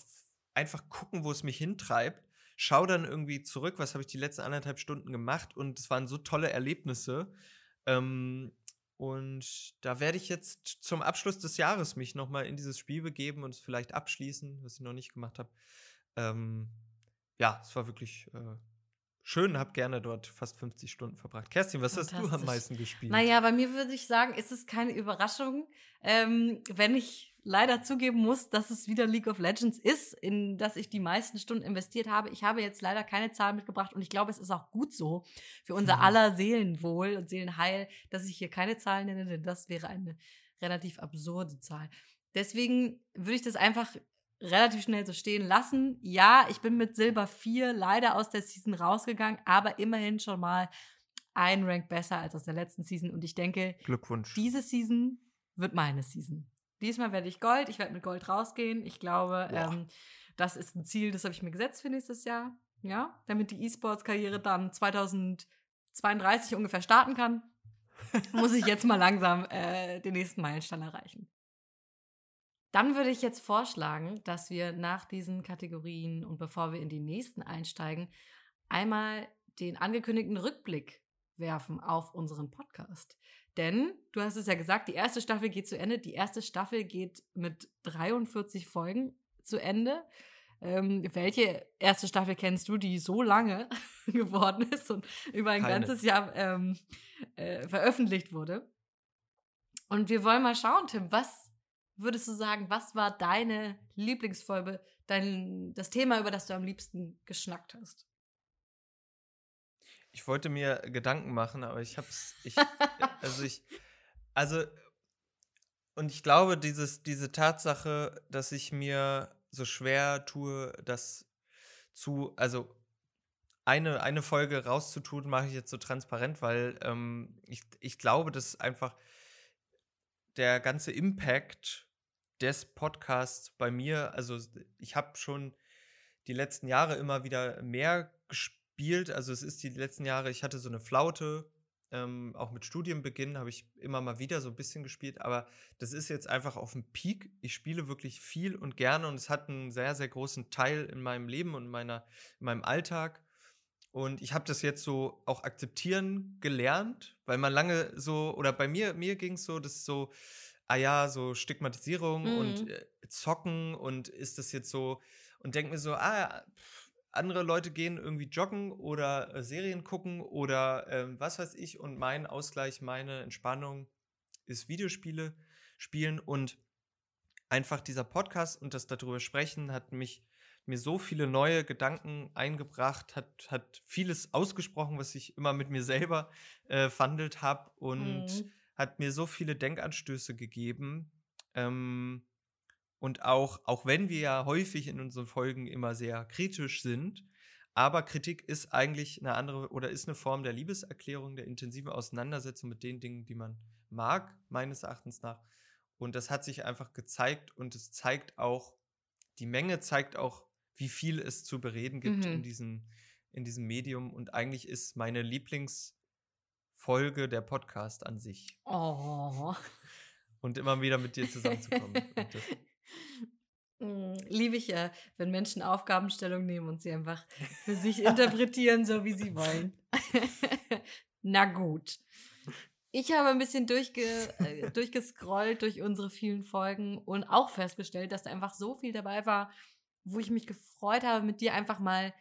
einfach gucken, wo es mich hintreibt. Schau dann irgendwie zurück, was habe ich die letzten anderthalb Stunden gemacht und es waren so tolle Erlebnisse. Ähm, und da werde ich jetzt zum Abschluss des Jahres mich nochmal in dieses Spiel begeben und es vielleicht abschließen, was ich noch nicht gemacht habe. Ähm, ja, es war wirklich äh, schön, habe gerne dort fast 50 Stunden verbracht. Kerstin, was hast du am meisten gespielt? Naja, bei mir würde ich sagen, ist es keine Überraschung, ähm, wenn ich leider zugeben muss, dass es wieder League of Legends ist, in das ich die meisten Stunden investiert habe. Ich habe jetzt leider keine Zahlen mitgebracht und ich glaube, es ist auch gut so für unser aller Seelenwohl und Seelenheil, dass ich hier keine Zahlen nenne, denn das wäre eine relativ absurde Zahl. Deswegen würde ich das einfach relativ schnell so stehen lassen. Ja, ich bin mit Silber 4 leider aus der Season rausgegangen, aber immerhin schon mal ein Rank besser als aus der letzten Season und ich denke, Glückwunsch. Diese Season wird meine Season. Diesmal werde ich Gold, ich werde mit Gold rausgehen. Ich glaube, ähm, das ist ein Ziel, das habe ich mir gesetzt für nächstes Jahr. Ja, damit die E-Sports-Karriere dann 2032 ungefähr starten kann. muss ich jetzt mal langsam äh, den nächsten Meilenstein erreichen. Dann würde ich jetzt vorschlagen, dass wir nach diesen Kategorien und bevor wir in die nächsten einsteigen, einmal den angekündigten Rückblick werfen auf unseren Podcast. Denn, du hast es ja gesagt, die erste Staffel geht zu Ende. Die erste Staffel geht mit 43 Folgen zu Ende. Ähm, welche erste Staffel kennst du, die so lange geworden ist und über ein Keine. ganzes Jahr ähm, äh, veröffentlicht wurde? Und wir wollen mal schauen, Tim, was würdest du sagen, was war deine Lieblingsfolge, dein, das Thema, über das du am liebsten geschnackt hast? Ich wollte mir Gedanken machen, aber ich hab's, ich, also ich, also, und ich glaube, dieses, diese Tatsache, dass ich mir so schwer tue, das zu, also eine, eine Folge rauszutun, mache ich jetzt so transparent, weil ähm, ich, ich glaube, dass einfach der ganze Impact des Podcasts bei mir, also ich habe schon die letzten Jahre immer wieder mehr gespielt. Also es ist die letzten Jahre, ich hatte so eine Flaute, ähm, auch mit Studienbeginn habe ich immer mal wieder so ein bisschen gespielt, aber das ist jetzt einfach auf dem Peak. Ich spiele wirklich viel und gerne und es hat einen sehr, sehr großen Teil in meinem Leben und in, meiner, in meinem Alltag. Und ich habe das jetzt so auch akzeptieren gelernt, weil man lange so, oder bei mir, mir ging es so, dass so, ah ja, so Stigmatisierung mhm. und äh, Zocken und ist das jetzt so, und denke mir so, ah, pff, andere Leute gehen irgendwie joggen oder äh, Serien gucken oder äh, was weiß ich. Und mein Ausgleich, meine Entspannung ist Videospiele spielen. Und einfach dieser Podcast und das darüber sprechen hat mich mir so viele neue Gedanken eingebracht, hat, hat vieles ausgesprochen, was ich immer mit mir selber äh, verhandelt habe und mhm. hat mir so viele Denkanstöße gegeben. Ähm, und auch, auch wenn wir ja häufig in unseren Folgen immer sehr kritisch sind, aber Kritik ist eigentlich eine andere oder ist eine Form der Liebeserklärung, der intensiven Auseinandersetzung mit den Dingen, die man mag, meines Erachtens nach. Und das hat sich einfach gezeigt und es zeigt auch, die Menge zeigt auch, wie viel es zu bereden gibt mhm. in, diesem, in diesem Medium. Und eigentlich ist meine Lieblingsfolge der Podcast an sich. Oh. Und immer wieder mit dir zusammenzukommen. Hm, liebe ich ja, wenn Menschen Aufgabenstellung nehmen und sie einfach für sich interpretieren, so wie sie wollen. Na gut. Ich habe ein bisschen durchge äh, durchgescrollt durch unsere vielen Folgen und auch festgestellt, dass da einfach so viel dabei war, wo ich mich gefreut habe, mit dir einfach mal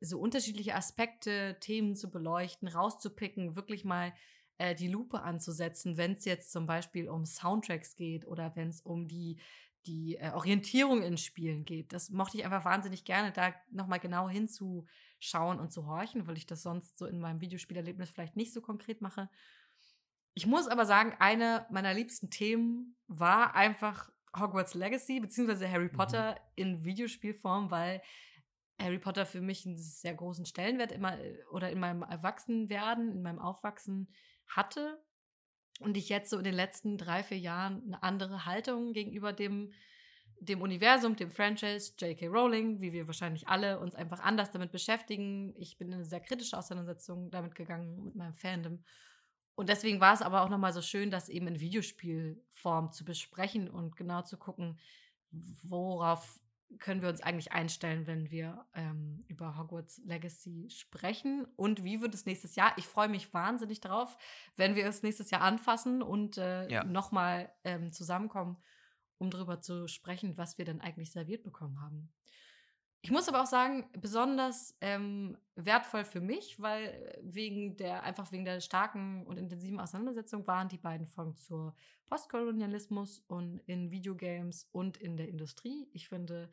so unterschiedliche Aspekte, Themen zu beleuchten, rauszupicken, wirklich mal äh, die Lupe anzusetzen, wenn es jetzt zum Beispiel um Soundtracks geht oder wenn es um die die äh, Orientierung in Spielen geht. Das mochte ich einfach wahnsinnig gerne, da nochmal genau hinzuschauen und zu horchen, weil ich das sonst so in meinem Videospielerlebnis vielleicht nicht so konkret mache. Ich muss aber sagen, eine meiner liebsten Themen war einfach Hogwarts Legacy, beziehungsweise Harry mhm. Potter mhm. in Videospielform, weil Harry Potter für mich einen sehr großen Stellenwert immer äh, oder in meinem Erwachsenwerden, in meinem Aufwachsen hatte und ich jetzt so in den letzten drei, vier Jahren eine andere Haltung gegenüber dem, dem Universum, dem Franchise, J.K. Rowling, wie wir wahrscheinlich alle uns einfach anders damit beschäftigen. Ich bin in eine sehr kritische Auseinandersetzung damit gegangen mit meinem Fandom. Und deswegen war es aber auch nochmal so schön, das eben in Videospielform zu besprechen und genau zu gucken, worauf können wir uns eigentlich einstellen, wenn wir ähm, über Hogwarts Legacy sprechen? Und wie wird es nächstes Jahr? Ich freue mich wahnsinnig darauf, wenn wir es nächstes Jahr anfassen und äh, ja. nochmal ähm, zusammenkommen, um darüber zu sprechen, was wir denn eigentlich serviert bekommen haben. Ich muss aber auch sagen, besonders ähm, wertvoll für mich, weil wegen der, einfach wegen der starken und intensiven Auseinandersetzung waren die beiden Folgen zur Postkolonialismus und in Videogames und in der Industrie. Ich finde,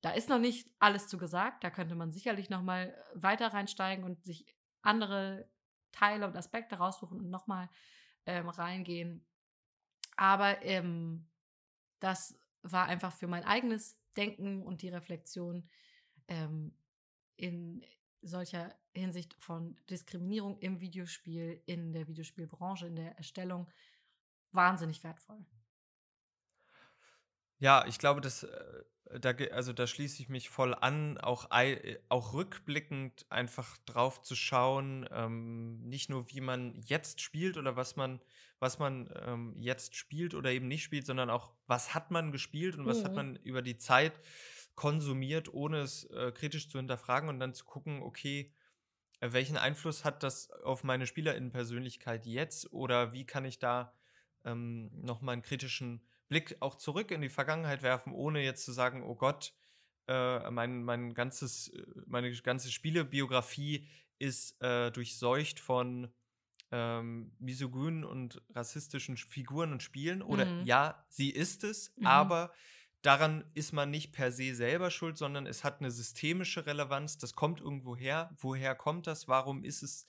da ist noch nicht alles zu gesagt. Da könnte man sicherlich noch mal weiter reinsteigen und sich andere Teile und Aspekte raussuchen und noch mal ähm, reingehen. Aber ähm, das war einfach für mein eigenes Denken und die Reflexion ähm, in solcher Hinsicht von Diskriminierung im Videospiel, in der Videospielbranche, in der Erstellung wahnsinnig wertvoll. Ja, ich glaube, das äh, da, also da schließe ich mich voll an, auch, auch rückblickend einfach drauf zu schauen, ähm, nicht nur wie man jetzt spielt oder was man, was man ähm, jetzt spielt oder eben nicht spielt, sondern auch, was hat man gespielt und was mhm. hat man über die Zeit konsumiert, ohne es äh, kritisch zu hinterfragen und dann zu gucken, okay, äh, welchen Einfluss hat das auf meine SpielerInnen-Persönlichkeit jetzt oder wie kann ich da ähm, nochmal einen kritischen Blick auch zurück in die Vergangenheit werfen, ohne jetzt zu sagen, oh Gott, äh, mein, mein ganzes, äh, meine ganze Spielebiografie ist äh, durchseucht von ähm, misogynen und rassistischen Figuren und Spielen. Oder mhm. ja, sie ist es, mhm. aber daran ist man nicht per se selber schuld, sondern es hat eine systemische Relevanz. Das kommt irgendwo her. Woher kommt das? Warum ist es?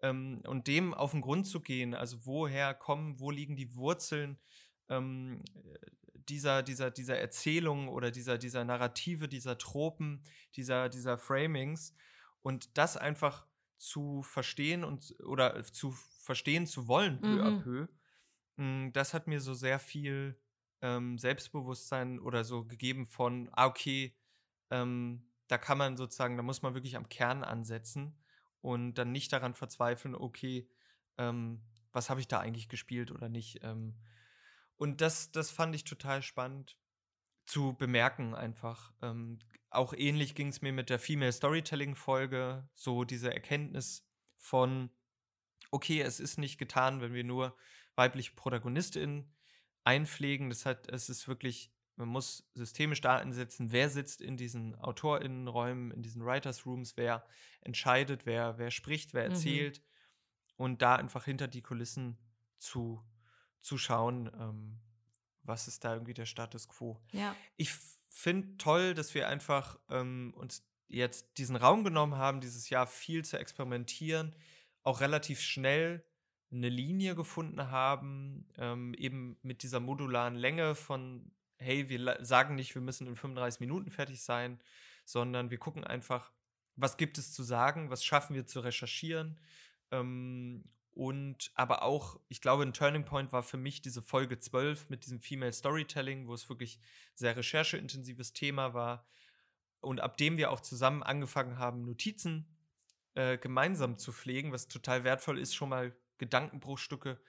Ähm, und dem auf den Grund zu gehen, also woher kommen, wo liegen die Wurzeln ähm, dieser, dieser, dieser Erzählung oder dieser, dieser Narrative, dieser Tropen, dieser, dieser Framings und das einfach zu verstehen und oder zu verstehen zu wollen, peu mhm. à peu, hm, das hat mir so sehr viel ähm, Selbstbewusstsein oder so gegeben von, ah, okay, ähm, da kann man sozusagen, da muss man wirklich am Kern ansetzen und dann nicht daran verzweifeln, okay, ähm, was habe ich da eigentlich gespielt oder nicht. Ähm, und das, das fand ich total spannend zu bemerken einfach. Ähm, auch ähnlich ging es mir mit der Female Storytelling-Folge, so diese Erkenntnis von, okay, es ist nicht getan, wenn wir nur weibliche ProtagonistInnen einpflegen. Das hat, es ist wirklich, man muss systemisch da ansetzen, wer sitzt in diesen AutorInnenräumen, in diesen Writers Rooms, wer entscheidet, wer, wer spricht, wer mhm. erzählt. Mhm. Und da einfach hinter die Kulissen zu zu schauen, ähm, was ist da irgendwie der Status quo. Ja. Ich finde toll, dass wir einfach ähm, uns jetzt diesen Raum genommen haben, dieses Jahr viel zu experimentieren, auch relativ schnell eine Linie gefunden haben, ähm, eben mit dieser modularen Länge von, hey, wir sagen nicht, wir müssen in 35 Minuten fertig sein, sondern wir gucken einfach, was gibt es zu sagen, was schaffen wir zu recherchieren ähm, und aber auch, ich glaube, ein Turning Point war für mich diese Folge 12 mit diesem Female Storytelling, wo es wirklich sehr rechercheintensives Thema war. Und ab dem wir auch zusammen angefangen haben, Notizen äh, gemeinsam zu pflegen, was total wertvoll ist, schon mal Gedankenbruchstücke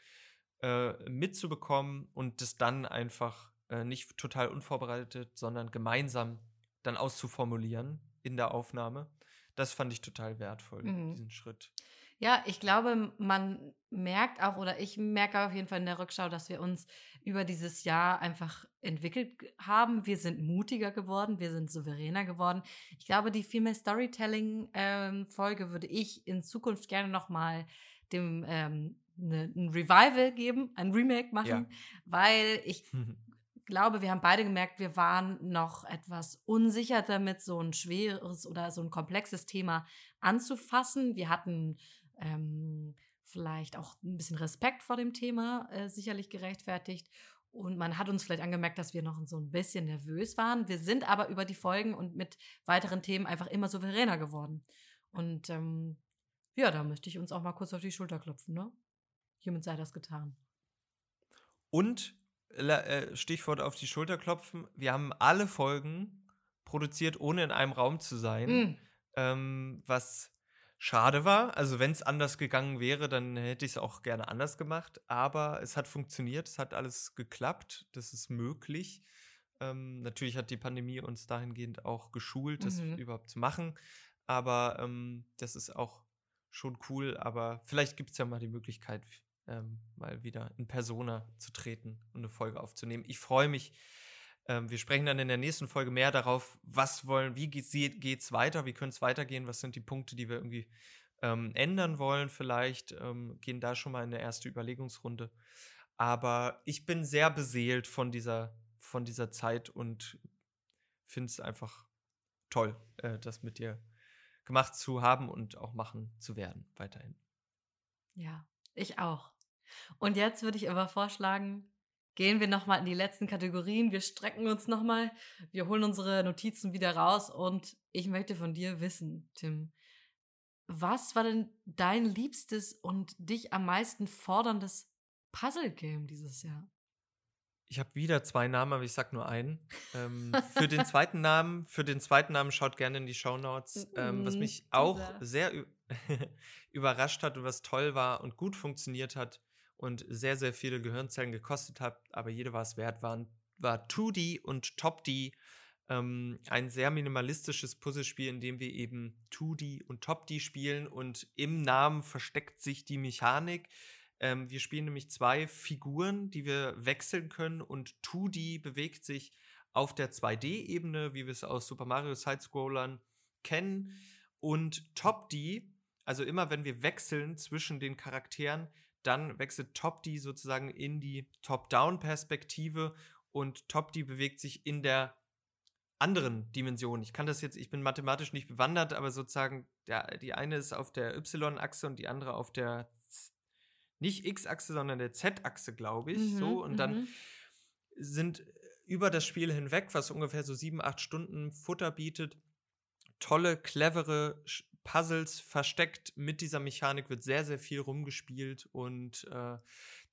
äh, mitzubekommen und das dann einfach äh, nicht total unvorbereitet, sondern gemeinsam dann auszuformulieren in der Aufnahme. Das fand ich total wertvoll, mhm. diesen Schritt. Ja, ich glaube, man merkt auch, oder ich merke auf jeden Fall in der Rückschau, dass wir uns über dieses Jahr einfach entwickelt haben. Wir sind mutiger geworden, wir sind souveräner geworden. Ich glaube, die Female Storytelling-Folge ähm, würde ich in Zukunft gerne nochmal dem ähm, ne, ein Revival geben, ein Remake machen, ja. weil ich glaube, wir haben beide gemerkt, wir waren noch etwas unsicher damit, so ein schweres oder so ein komplexes Thema anzufassen. Wir hatten ähm, vielleicht auch ein bisschen Respekt vor dem Thema äh, sicherlich gerechtfertigt. Und man hat uns vielleicht angemerkt, dass wir noch so ein bisschen nervös waren. Wir sind aber über die Folgen und mit weiteren Themen einfach immer souveräner geworden. Und ähm, ja, da möchte ich uns auch mal kurz auf die Schulter klopfen, ne? Hiermit sei das getan. Und äh, Stichwort auf die Schulter klopfen, wir haben alle Folgen produziert, ohne in einem Raum zu sein. Mm. Ähm, was schade war. Also wenn es anders gegangen wäre, dann hätte ich es auch gerne anders gemacht. Aber es hat funktioniert, es hat alles geklappt, das ist möglich. Ähm, natürlich hat die Pandemie uns dahingehend auch geschult, das mhm. überhaupt zu machen. Aber ähm, das ist auch schon cool. Aber vielleicht gibt es ja mal die Möglichkeit, ähm, mal wieder in Persona zu treten und eine Folge aufzunehmen. Ich freue mich ähm, wir sprechen dann in der nächsten Folge mehr darauf, was wollen, wie geht es weiter, wie könnte es weitergehen, was sind die Punkte, die wir irgendwie ähm, ändern wollen, vielleicht ähm, gehen da schon mal in eine erste Überlegungsrunde. Aber ich bin sehr beseelt von dieser, von dieser Zeit und finde es einfach toll, äh, das mit dir gemacht zu haben und auch machen zu werden, weiterhin. Ja, ich auch. Und jetzt würde ich aber vorschlagen, gehen wir nochmal in die letzten Kategorien. Wir strecken uns nochmal. Wir holen unsere Notizen wieder raus. Und ich möchte von dir wissen, Tim, was war denn dein liebstes und dich am meisten forderndes Puzzle-Game dieses Jahr? Ich habe wieder zwei Namen, aber ich sag nur einen. Ähm, für den zweiten Namen, für den zweiten Namen schaut gerne in die Show Notes. Ähm, was Mhm, mich auch sehr überrascht hat und was toll war und gut funktioniert hat und sehr, sehr viele Gehirnzellen gekostet hat, aber jede war es wert, waren, war 2D und Top D. Ähm, ein sehr minimalistisches Puzzlespiel, in dem wir eben 2D und Top D spielen und im Namen versteckt sich die Mechanik. Ähm, wir spielen nämlich zwei Figuren, die wir wechseln können und 2D bewegt sich auf der 2D-Ebene, wie wir es aus Super Mario Side-Scrollern kennen. Und Top D, also immer wenn wir wechseln zwischen den Charakteren, dann wechselt Top D sozusagen in die Top-Down-Perspektive und Top D bewegt sich in der anderen Dimension. Ich kann das jetzt, ich bin mathematisch nicht bewandert, aber sozusagen der, die eine ist auf der Y-Achse und die andere auf der nicht X-Achse, sondern der Z-Achse, glaube ich. so. Mhm, Und dann mhm. sind über das Spiel hinweg, was ungefähr so sieben, acht Stunden Futter bietet, tolle, clevere Puzzles versteckt. Mit dieser Mechanik wird sehr, sehr viel rumgespielt und äh,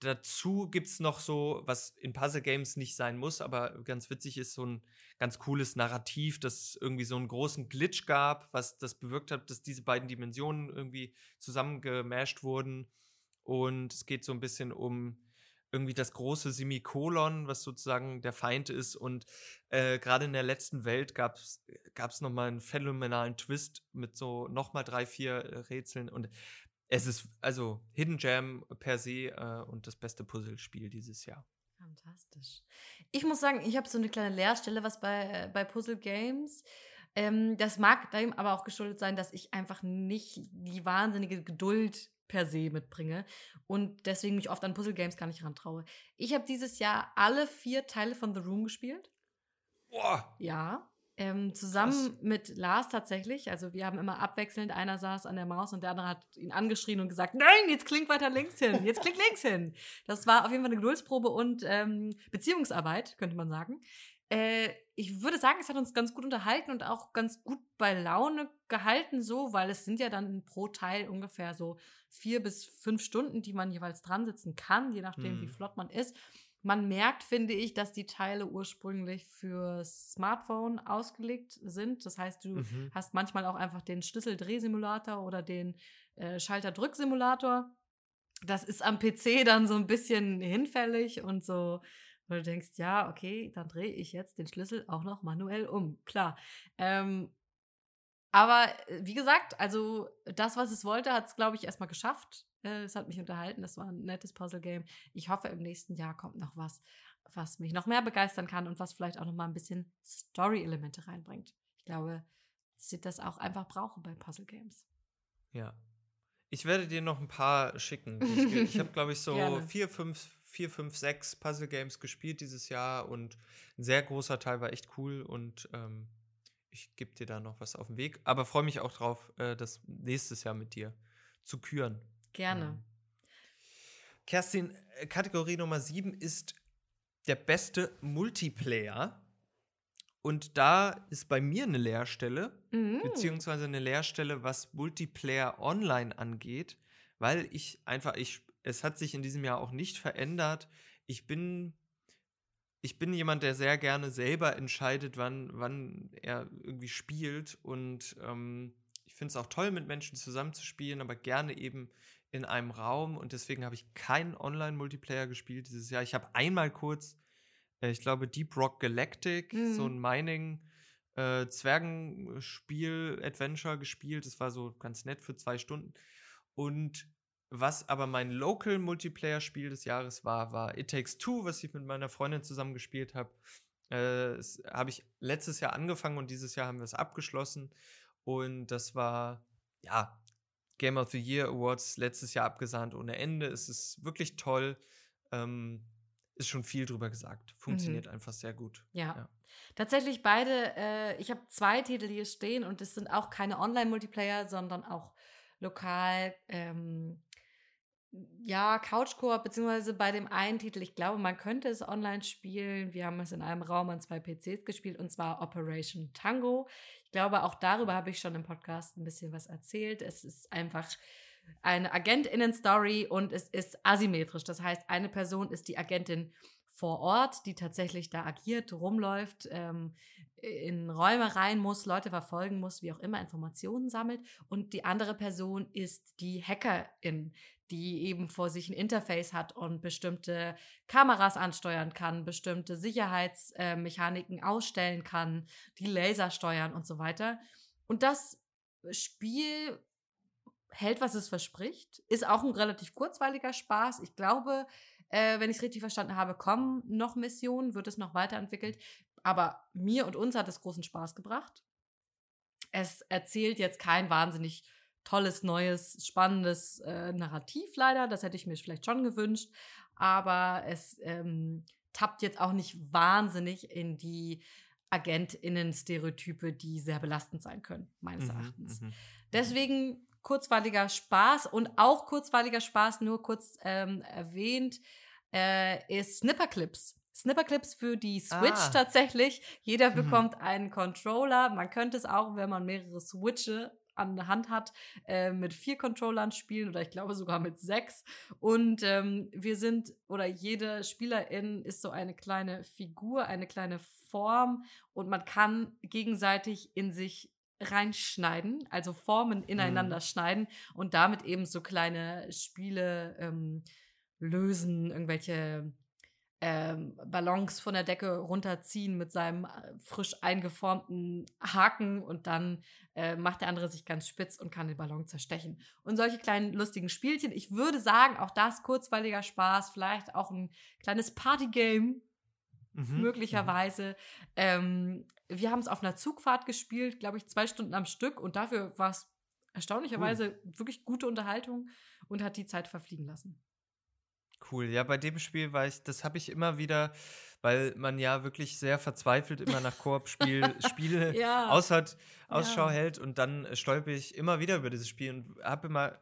dazu gibt es noch so, was in Puzzle Games nicht sein muss, aber ganz witzig ist, so ein ganz cooles Narrativ, dass irgendwie so einen großen Glitch gab, was das bewirkt hat, dass diese beiden Dimensionen irgendwie zusammengemasht wurden. Und es geht so ein bisschen um irgendwie das große Semikolon, was sozusagen der Feind ist. Und äh, gerade in der letzten Welt gab es nochmal einen phänomenalen Twist mit so nochmal drei, vier äh, Rätseln. Und es ist also Hidden Jam per se äh, und das beste Puzzlespiel dieses Jahr. Fantastisch. Ich muss sagen, ich habe so eine kleine Leerstelle, was bei, äh, bei Puzzle Games. Ähm, das mag dem aber auch geschuldet sein, dass ich einfach nicht die wahnsinnige Geduld per se mitbringe und deswegen mich oft an Puzzle Games gar nicht rantraue. Ich habe dieses Jahr alle vier Teile von The Room gespielt. Boah! Ja. Ähm, zusammen mit Lars tatsächlich. Also wir haben immer abwechselnd, einer saß an der Maus und der andere hat ihn angeschrien und gesagt, nein, jetzt klingt weiter links hin, jetzt klingt links hin. Das war auf jeden Fall eine Geduldsprobe und ähm, Beziehungsarbeit, könnte man sagen. Äh, ich würde sagen, es hat uns ganz gut unterhalten und auch ganz gut bei Laune gehalten, so, weil es sind ja dann pro Teil ungefähr so vier bis fünf Stunden, die man jeweils dran sitzen kann, je nachdem, Hm. wie flott man ist. Man merkt, finde ich, dass die Teile ursprünglich für Smartphone ausgelegt sind. Das heißt, du Mhm. hast manchmal auch einfach den Schlüsseldrehsimulator oder den äh, Schalterdrücksimulator. Das ist am PC dann so ein bisschen hinfällig und so, wo du denkst, ja, okay, dann drehe ich jetzt den Schlüssel auch noch manuell um. Klar. Ähm, aber äh, wie gesagt, also das, was es wollte, hat es, glaube ich, erstmal geschafft. Äh, Es hat mich unterhalten. Das war ein nettes Puzzle-Game. Ich hoffe, im nächsten Jahr kommt noch was, was mich noch mehr begeistern kann und was vielleicht auch noch mal ein bisschen Story-Elemente reinbringt. Ich glaube, dass ich das auch einfach brauche bei Puzzle-Games. Ja. Ich werde dir noch ein paar schicken. Ich, ich habe, glaube ich, so Gerne. vier, fünf, vier, fünf, sechs Puzzle-Games gespielt dieses Jahr und ein sehr großer Teil war echt cool und ähm, ich gebe dir da noch was auf den Weg. Aber freue mich auch drauf, äh, das nächstes Jahr mit dir zu küren. Gerne. Ähm, Kerstin, äh, Kategorie Nummer 7 ist der beste Multiplayer. Und da ist bei mir eine Leerstelle, Mhm. beziehungsweise eine Leerstelle, was Multiplayer online angeht, weil ich einfach, ich, es hat sich in diesem Jahr auch nicht verändert. Ich bin, ich bin jemand, der sehr gerne selber entscheidet, wann, wann er irgendwie spielt. Und ähm, ich finde es auch toll, mit Menschen zusammenzuspielen, aber gerne eben in einem Raum. Und deswegen habe ich keinen Online-Multiplayer gespielt dieses Jahr. Ich habe einmal kurz, äh, ich glaube, Deep Rock Galactic, so Mhm. ein Mining- äh, Zwergenspiel-Adventure gespielt. Das war so ganz nett für zwei Stunden. Und was aber mein Local Multiplayer-Spiel des Jahres war, war It Takes Two, was ich mit meiner Freundin zusammen gespielt habe. Äh, das habe ich letztes Jahr angefangen und dieses Jahr haben wir es abgeschlossen. Und das war, ja, Game of the Year Awards letztes Jahr abgesahnt ohne Ende. Es ist wirklich toll. Ähm, ist schon viel drüber gesagt. Funktioniert einfach sehr gut. Ja. Ja. Tatsächlich beide, äh, ich habe zwei Titel hier stehen und es sind auch keine Online-Multiplayer, sondern auch lokal, ähm, ja, Couch-Koop, beziehungsweise bei dem einen Titel, ich glaube, man könnte es online spielen. Wir haben es in einem Raum an zwei PCs gespielt und zwar Operation Tango. Ich glaube, auch darüber habe ich schon im Podcast ein bisschen was erzählt. Es ist einfach eine Agentinnen-Story und es ist asymmetrisch. Das heißt, eine Person ist die Agentin vor Ort, die tatsächlich da agiert, rumläuft, ähm, in Räume rein muss, Leute verfolgen muss, wie auch immer, Informationen sammelt. Und die andere Person ist die Hackerin, die eben vor sich ein Interface hat und bestimmte Kameras ansteuern kann, bestimmte Sicherheitsmechaniken ausstellen kann, die Laser steuern und so weiter. Und das Spiel hält, was es verspricht, ist auch ein relativ kurzweiliger Spaß. Ich glaube, äh, wenn ich es richtig verstanden habe, kommen noch Missionen, wird es noch weiterentwickelt. Aber mir und uns hat es großen Spaß gebracht. Es erzählt jetzt kein wahnsinnig tolles, neues, spannendes äh, Narrativ leider. Das hätte ich mir vielleicht schon gewünscht. Aber es ähm, tappt jetzt auch nicht wahnsinnig in die AgentInnen-Stereotype, die sehr belastend sein können, meines mhm, Erachtens. Mhm. Deswegen kurzweiliger Spaß und auch kurzweiliger Spaß, nur kurz ähm, erwähnt, äh, ist Snipperclips. Snipperclips für die Switch ah. tatsächlich. Jeder mhm. bekommt mhm. einen Controller. Man könnte es auch, wenn man mehrere Switche an der Hand hat, äh, mit vier Controllern spielen oder ich glaube sogar mit sechs. Und ähm, wir sind, oder jede Spielerin ist so eine kleine Figur, eine kleine Form und man kann gegenseitig in sich reinschneiden, also Formen ineinander mhm. schneiden und damit eben so kleine Spiele ähm, lösen, irgendwelche ähm, Ballons von der Decke runterziehen mit seinem äh, frisch eingeformten Haken und dann äh, macht der andere sich ganz spitz und kann den Ballon zerstechen. Und solche kleinen lustigen Spielchen. Ich würde sagen, auch das kurzweiliger Spaß, vielleicht auch ein kleines Partygame. Mhm. Möglicherweise. Mhm. Ähm, wir haben es auf einer Zugfahrt gespielt, glaube ich, zwei Stunden am Stück und dafür war es erstaunlicherweise cool. wirklich gute Unterhaltung und hat die Zeit verfliegen lassen. Cool. Ja, bei dem Spiel war ich, das habe ich immer wieder, weil man ja wirklich sehr verzweifelt immer nach Koop-Spiel Spiele ja. Ausschau ja. hält und dann stolpe ich immer wieder über dieses Spiel und habe immer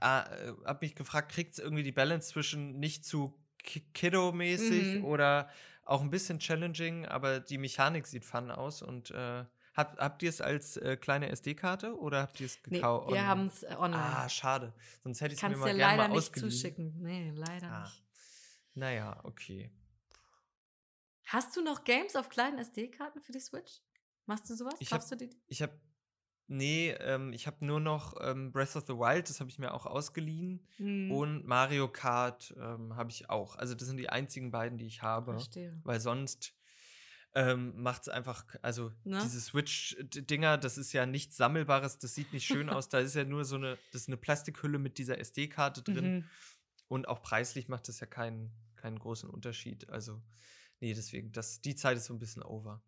äh, hab mich gefragt, kriegt es irgendwie die Balance zwischen nicht zu Kiddo-mäßig mhm. oder auch ein bisschen challenging, aber die Mechanik sieht fun aus und äh, hab, habt ihr es als äh, kleine SD-Karte oder habt ihr es gekauft? Nee, wir haben es äh, online. Ah, schade. Sonst hätte ich es mir mal gerne mal nicht ausgeliehen. zuschicken. Nee, leider ah. nicht. Naja, okay. Hast du noch Games auf kleinen SD-Karten für die Switch? Machst du sowas? Ich hab, du die? Ich habe Nee, ähm, ich habe nur noch ähm, Breath of the Wild, das habe ich mir auch ausgeliehen. Mhm. Und Mario Kart ähm, habe ich auch. Also, das sind die einzigen beiden, die ich habe. Verstehe. Weil sonst ähm, macht es einfach, also ne? diese Switch-Dinger, das ist ja nichts Sammelbares, das sieht nicht schön aus. Da ist ja nur so eine, das ist eine Plastikhülle mit dieser SD-Karte drin. Mhm. Und auch preislich macht das ja keinen, keinen großen Unterschied. Also, nee, deswegen, das, die Zeit ist so ein bisschen over.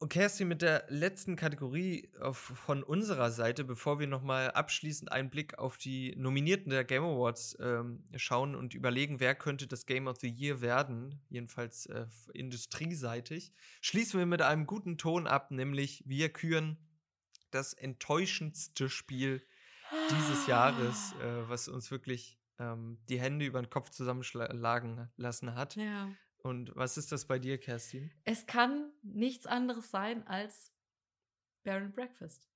Und Kerstin, mit der letzten Kategorie auf, von unserer Seite, bevor wir nochmal abschließend einen Blick auf die Nominierten der Game Awards ähm, schauen und überlegen, wer könnte das Game of the Year werden, jedenfalls äh, industrieseitig, schließen wir mit einem guten Ton ab, nämlich wir küren das enttäuschendste Spiel dieses Jahres, äh, was uns wirklich ähm, die Hände über den Kopf zusammenschlagen lassen hat. Ja. Und was ist das bei dir, Kerstin? Es kann nichts anderes sein als Baron Breakfast.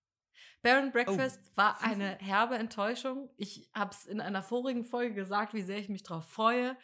Baron Breakfast oh. war eine herbe Enttäuschung. Ich habe es in einer vorigen Folge gesagt, wie sehr ich mich darauf freue.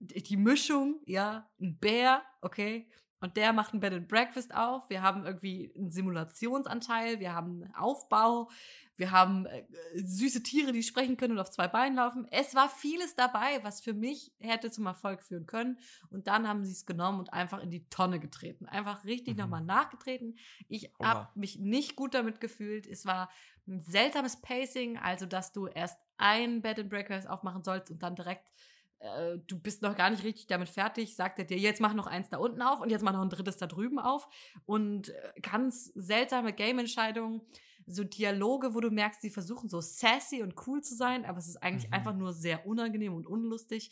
Die Mischung, ja, ein Bär, okay, und der macht ein Bed and Breakfast auf. Wir haben irgendwie einen Simulationsanteil, wir haben einen Aufbau, wir haben äh, süße Tiere, die sprechen können und auf zwei Beinen laufen. Es war vieles dabei, was für mich hätte zum Erfolg führen können. Und dann haben sie es genommen und einfach in die Tonne getreten. Einfach richtig mhm. nochmal nachgetreten. Ich habe mich nicht gut damit gefühlt. Es war ein seltsames Pacing, also dass du erst ein Bed and Breakfast aufmachen sollst und dann direkt äh, du bist noch gar nicht richtig damit fertig, sagt er dir, jetzt mach noch eins da unten auf und jetzt mach noch ein drittes da drüben auf. Und äh, ganz seltsame Game-Entscheidungen, so Dialoge, wo du merkst, sie versuchen so sassy und cool zu sein, aber es ist eigentlich mhm. einfach nur sehr unangenehm und unlustig.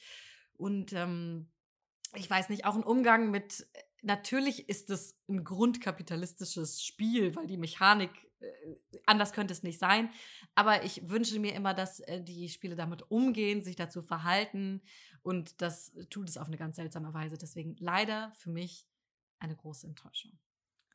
Und ähm, ich weiß nicht, auch ein Umgang mit, natürlich ist es ein grundkapitalistisches Spiel, weil die Mechanik äh, anders könnte es nicht sein. Aber ich wünsche mir immer, dass äh, die Spiele damit umgehen, sich dazu verhalten. Und das tut es auf eine ganz seltsame Weise. Deswegen leider für mich eine große Enttäuschung.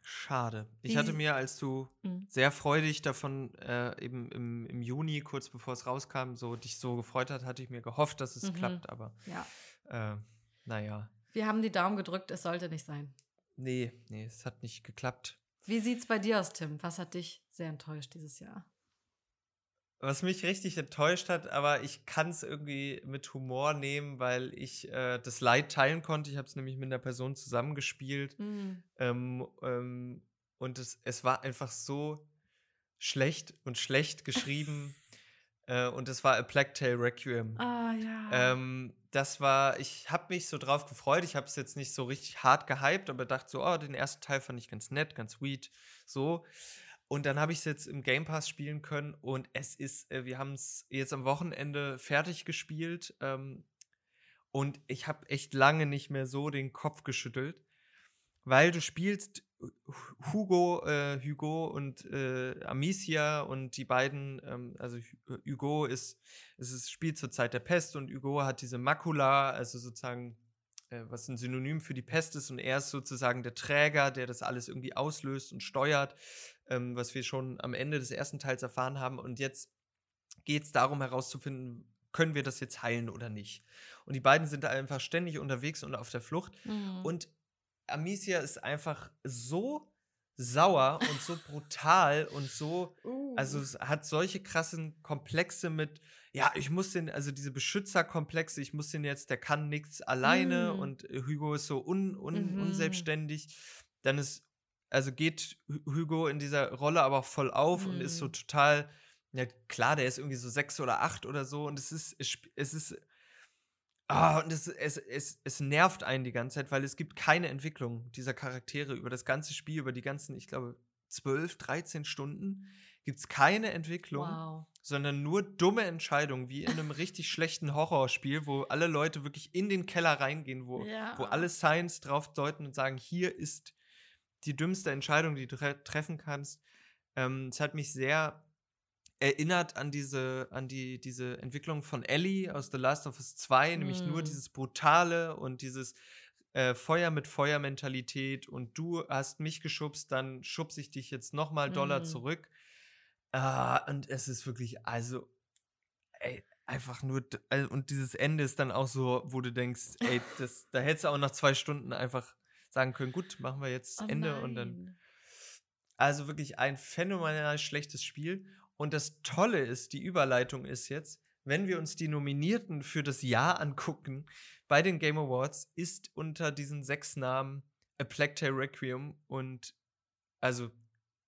Schade. Ich die, hatte mir, als du mh. sehr freudig davon äh, eben im, im Juni, kurz bevor es rauskam, so dich so gefreut hat, hatte ich mir gehofft, dass es mhm. klappt, aber ja. äh, naja. Wir haben die Daumen gedrückt, es sollte nicht sein. Nee, nee, es hat nicht geklappt. Wie sieht's bei dir aus, Tim? Was hat dich sehr enttäuscht dieses Jahr? Was mich richtig enttäuscht hat, aber ich kann es irgendwie mit Humor nehmen, weil ich äh, das Leid teilen konnte. Ich habe es nämlich mit einer Person zusammengespielt. Mhm. Ähm, ähm, und es, es war einfach so schlecht und schlecht geschrieben. äh, und es war A Plague Tale Requiem. Ah, ja. Ähm, das war, ich habe mich so drauf gefreut. Ich habe es jetzt nicht so richtig hart gehypt, aber dachte so, oh, den ersten Teil fand ich ganz nett, ganz sweet. So. Und dann habe ich es jetzt im Game Pass spielen können und es ist, äh, wir haben es jetzt am Wochenende fertig gespielt ähm, und ich habe echt lange nicht mehr so den Kopf geschüttelt, weil du spielst Hugo, äh, Hugo und äh, Amicia und die beiden, ähm, also Hugo ist, es ist spielt zur Zeit der Pest und Hugo hat diese Makula, also sozusagen äh, was ein Synonym für die Pest ist und er ist sozusagen der Träger, der das alles irgendwie auslöst und steuert, ähm, was wir schon am Ende des ersten Teils erfahren haben und jetzt geht es darum herauszufinden, können wir das jetzt heilen oder nicht. Und die beiden sind da einfach ständig unterwegs und auf der Flucht Mhm. und Amicia ist einfach so sauer und so brutal und so, also Uh. es hat solche krassen Komplexe mit, ja, ich muss den, also diese Beschützerkomplexe, ich muss den jetzt, der kann nichts alleine Mm. und Hugo ist so un, un, Mhm. unselbstständig. Dann ist, also geht Hu- Hugo in dieser Rolle aber voll auf und ist so Mm. total, ja klar, der ist irgendwie so sechs oder acht oder so und es ist, es, ist, Ah, und es, es, es, es nervt einen die ganze Zeit, weil es gibt keine Entwicklung dieser Charaktere über das ganze Spiel, über die ganzen, ich glaube, 12, 13 Stunden gibt es keine Entwicklung, Wow. sondern nur dumme Entscheidungen, wie in einem richtig schlechten Horrorspiel, wo alle Leute wirklich in den Keller reingehen, wo, Ja. wo alle Signs drauf deuten und sagen, hier ist die dümmste Entscheidung, die du tre treffen kannst. Ähm, es hat mich sehr erinnert an diese, an die, diese Entwicklung von Ellie aus The Last of Us 2, nämlich nur Mm. dieses Brutale und dieses äh, Feuer mit Feuer-Mentalität und du hast mich geschubst, dann schubse ich dich jetzt nochmal doller Mm. zurück. Ah, und es ist wirklich, also, ey, einfach nur, äh, und dieses Ende ist dann auch so, wo du denkst, ey, das, da hättest du auch nach zwei Stunden einfach sagen können, gut, machen wir jetzt Oh Ende und dann nein. also wirklich ein phänomenal schlechtes Spiel. Und das Tolle ist, die Überleitung ist jetzt, wenn wir uns die Nominierten für das Jahr angucken bei den Game Awards, ist unter diesen sechs Namen A Plague Tale Requiem und also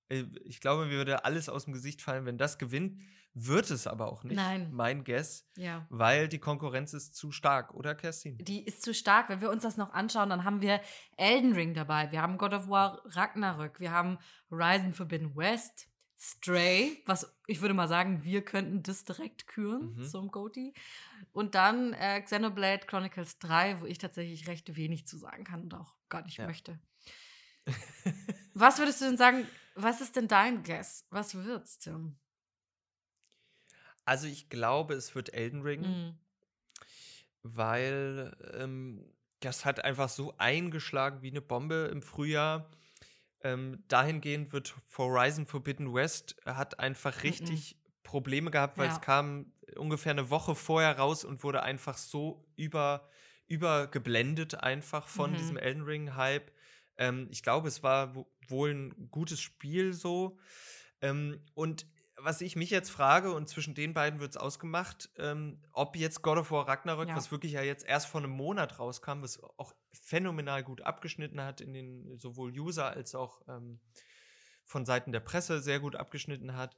ich glaube, mir würde alles aus dem Gesicht fallen, wenn das gewinnt. Wird es aber auch nicht. Nein. Mein Guess, Ja. weil die Konkurrenz ist zu stark, oder Kerstin? Die ist zu stark. Wenn wir uns das noch anschauen, dann haben wir Elden Ring dabei. Wir haben God of War Ragnarök. Wir haben Horizon Forbidden West. Stray, was ich würde mal sagen, wir könnten das direkt küren Mhm. zum Goatee. Und dann äh, Xenoblade Chronicles 3, wo ich tatsächlich recht wenig zu sagen kann und auch gar nicht Ja. möchte. Was würdest du denn sagen, was ist denn dein Guess? Was wird's, Tim? Also ich glaube, es wird Elden Ring. Mhm. weil ähm, das hat einfach so eingeschlagen wie eine Bombe im Frühjahr. Ähm, dahingehend wird Horizon Forbidden West hat einfach richtig Probleme gehabt, weil Ja. es kam ungefähr eine Woche vorher raus und wurde einfach so über übergeblendet einfach von Mhm. diesem Elden Ring Hype. Ähm, ich glaube, es war wohl ein gutes Spiel so. Ähm, und was ich mich jetzt frage, und zwischen den beiden wird es ausgemacht, ähm, ob jetzt God of War Ragnarök, Ja. was wirklich ja jetzt erst vor einem Monat rauskam, was auch phänomenal gut abgeschnitten hat in den sowohl User als auch ähm, von Seiten der Presse sehr gut abgeschnitten hat,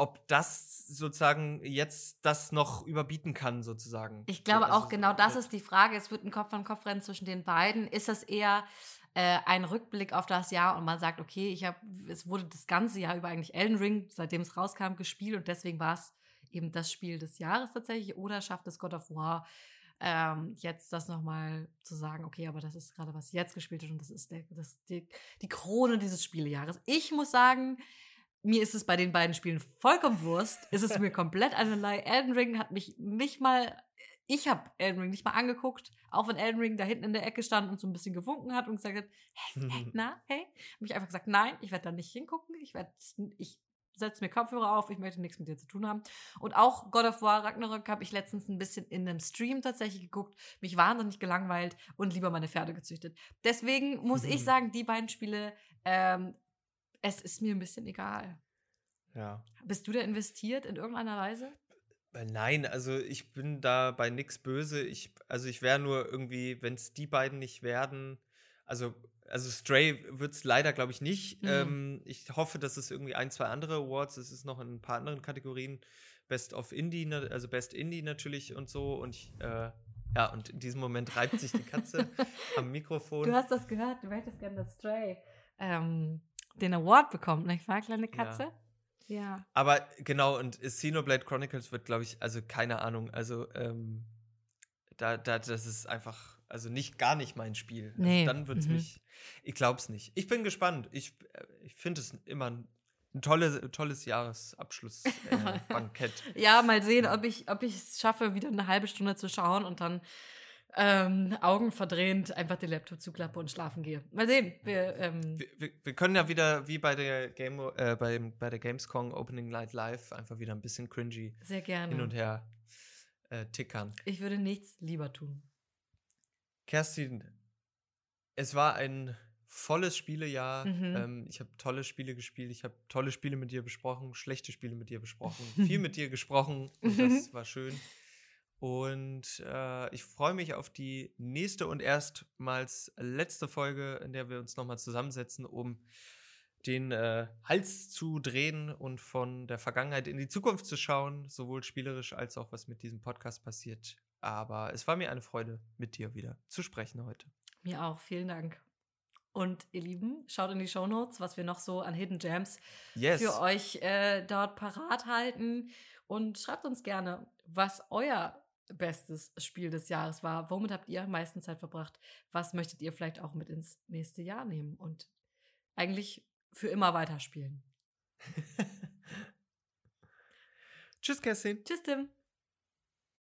ob das sozusagen jetzt das noch überbieten kann, sozusagen. Ich glaube Also auch genau das ist die Frage. Es wird ein Kopf-an-Kopf-Rennen zwischen den beiden. Ist das eher äh, ein Rückblick auf das Jahr und man sagt, okay, ich habe, es wurde das ganze Jahr über eigentlich Elden Ring, seitdem es rauskam, gespielt und deswegen war es eben das Spiel des Jahres tatsächlich. Oder schafft es God of War ähm, jetzt das nochmal zu sagen, okay, aber das ist gerade was jetzt gespielt wird und das ist der, das, die, die Krone dieses Spielejahres. Ich muss sagen, mir ist es bei den beiden Spielen vollkommen Wurst. Es ist mir komplett einerlei. Elden Ring hat mich nicht mal, ich habe Elden Ring nicht mal angeguckt, auch wenn Elden Ring da hinten in der Ecke stand und so ein bisschen gewunken hat und gesagt hat, hey, hey na, hey. Habe ich einfach gesagt, nein, ich werde da nicht hingucken. Ich werde, ich setz mir Kopfhörer auf, ich möchte nichts mit dir zu tun haben. Und auch God of War Ragnarök habe ich letztens ein bisschen in einem Stream tatsächlich geguckt, mich wahnsinnig gelangweilt und lieber meine Pferde gezüchtet. Deswegen muss ich Mhm. sagen, die beiden Spiele, ähm, es ist mir ein bisschen egal. Ja. Bist du da investiert in irgendeiner Weise? Äh, Nein, also ich bin da bei nix böse. Ich, also ich wäre nur irgendwie, wenn es die beiden nicht werden, also, also Stray wird es leider, glaube ich, nicht. Mhm. Ähm, ich hoffe, dass es irgendwie ein, zwei andere Awards, es ist noch in ein paar anderen Kategorien. Best of Indie, also Best Indie natürlich und so. Und ich, äh, ja, und in diesem Moment reibt sich die Katze am Mikrofon. Du hast das gehört, du möchtest gerne, dass Stray ähm, den Award bekommt, nicht wahr, kleine Ja. Katze? Ja. Aber genau, und Xenoblade Chronicles wird, glaube ich, also keine Ahnung, also ähm, da, da, das ist einfach, also nicht gar nicht mein Spiel. Nee, Also dann wird es mhm. mich, ich glaube es nicht. Ich bin gespannt. Ich, äh, ich finde es immer ein, ein tolle, tolles Jahresabschluss-Bankett. Äh. Ja, mal sehen, ob ich ob ich es schaffe, wieder eine halbe Stunde zu schauen und dann ähm, Augen verdrehend einfach den Laptop zuklappe und schlafen gehe. Mal sehen. Wir, ähm, wir, wir, wir können ja wieder, wie bei der, Game, äh, bei, bei der Gamescom Opening Night Live, einfach wieder ein bisschen cringy sehr gerne. hin und her äh, tickern. Ich würde nichts lieber tun. Kerstin, es war ein volles Spielejahr. Mhm. Ähm, ich habe tolle Spiele gespielt. Ich habe tolle Spiele mit dir besprochen, schlechte Spiele mit dir besprochen, viel mit dir gesprochen. Und das war schön. Und äh, ich freue mich auf die nächste und erstmals letzte Folge, in der wir uns nochmal zusammensetzen, um den äh, Hals zu drehen und von der Vergangenheit in die Zukunft zu schauen, sowohl spielerisch als auch was mit diesem Podcast passiert. Aber es war mir eine Freude, mit dir wieder zu sprechen heute. Mir auch. Vielen Dank. Und ihr Lieben, schaut in die Shownotes, was wir noch so an Hidden Gems Yes. für euch äh, dort parat halten. Und schreibt uns gerne, was euer bestes Spiel des Jahres war. Womit habt ihr am meisten Zeit verbracht? Was möchtet ihr vielleicht auch mit ins nächste Jahr nehmen und eigentlich für immer weiterspielen? Tschüss, Kerstin. Tschüss, Tim.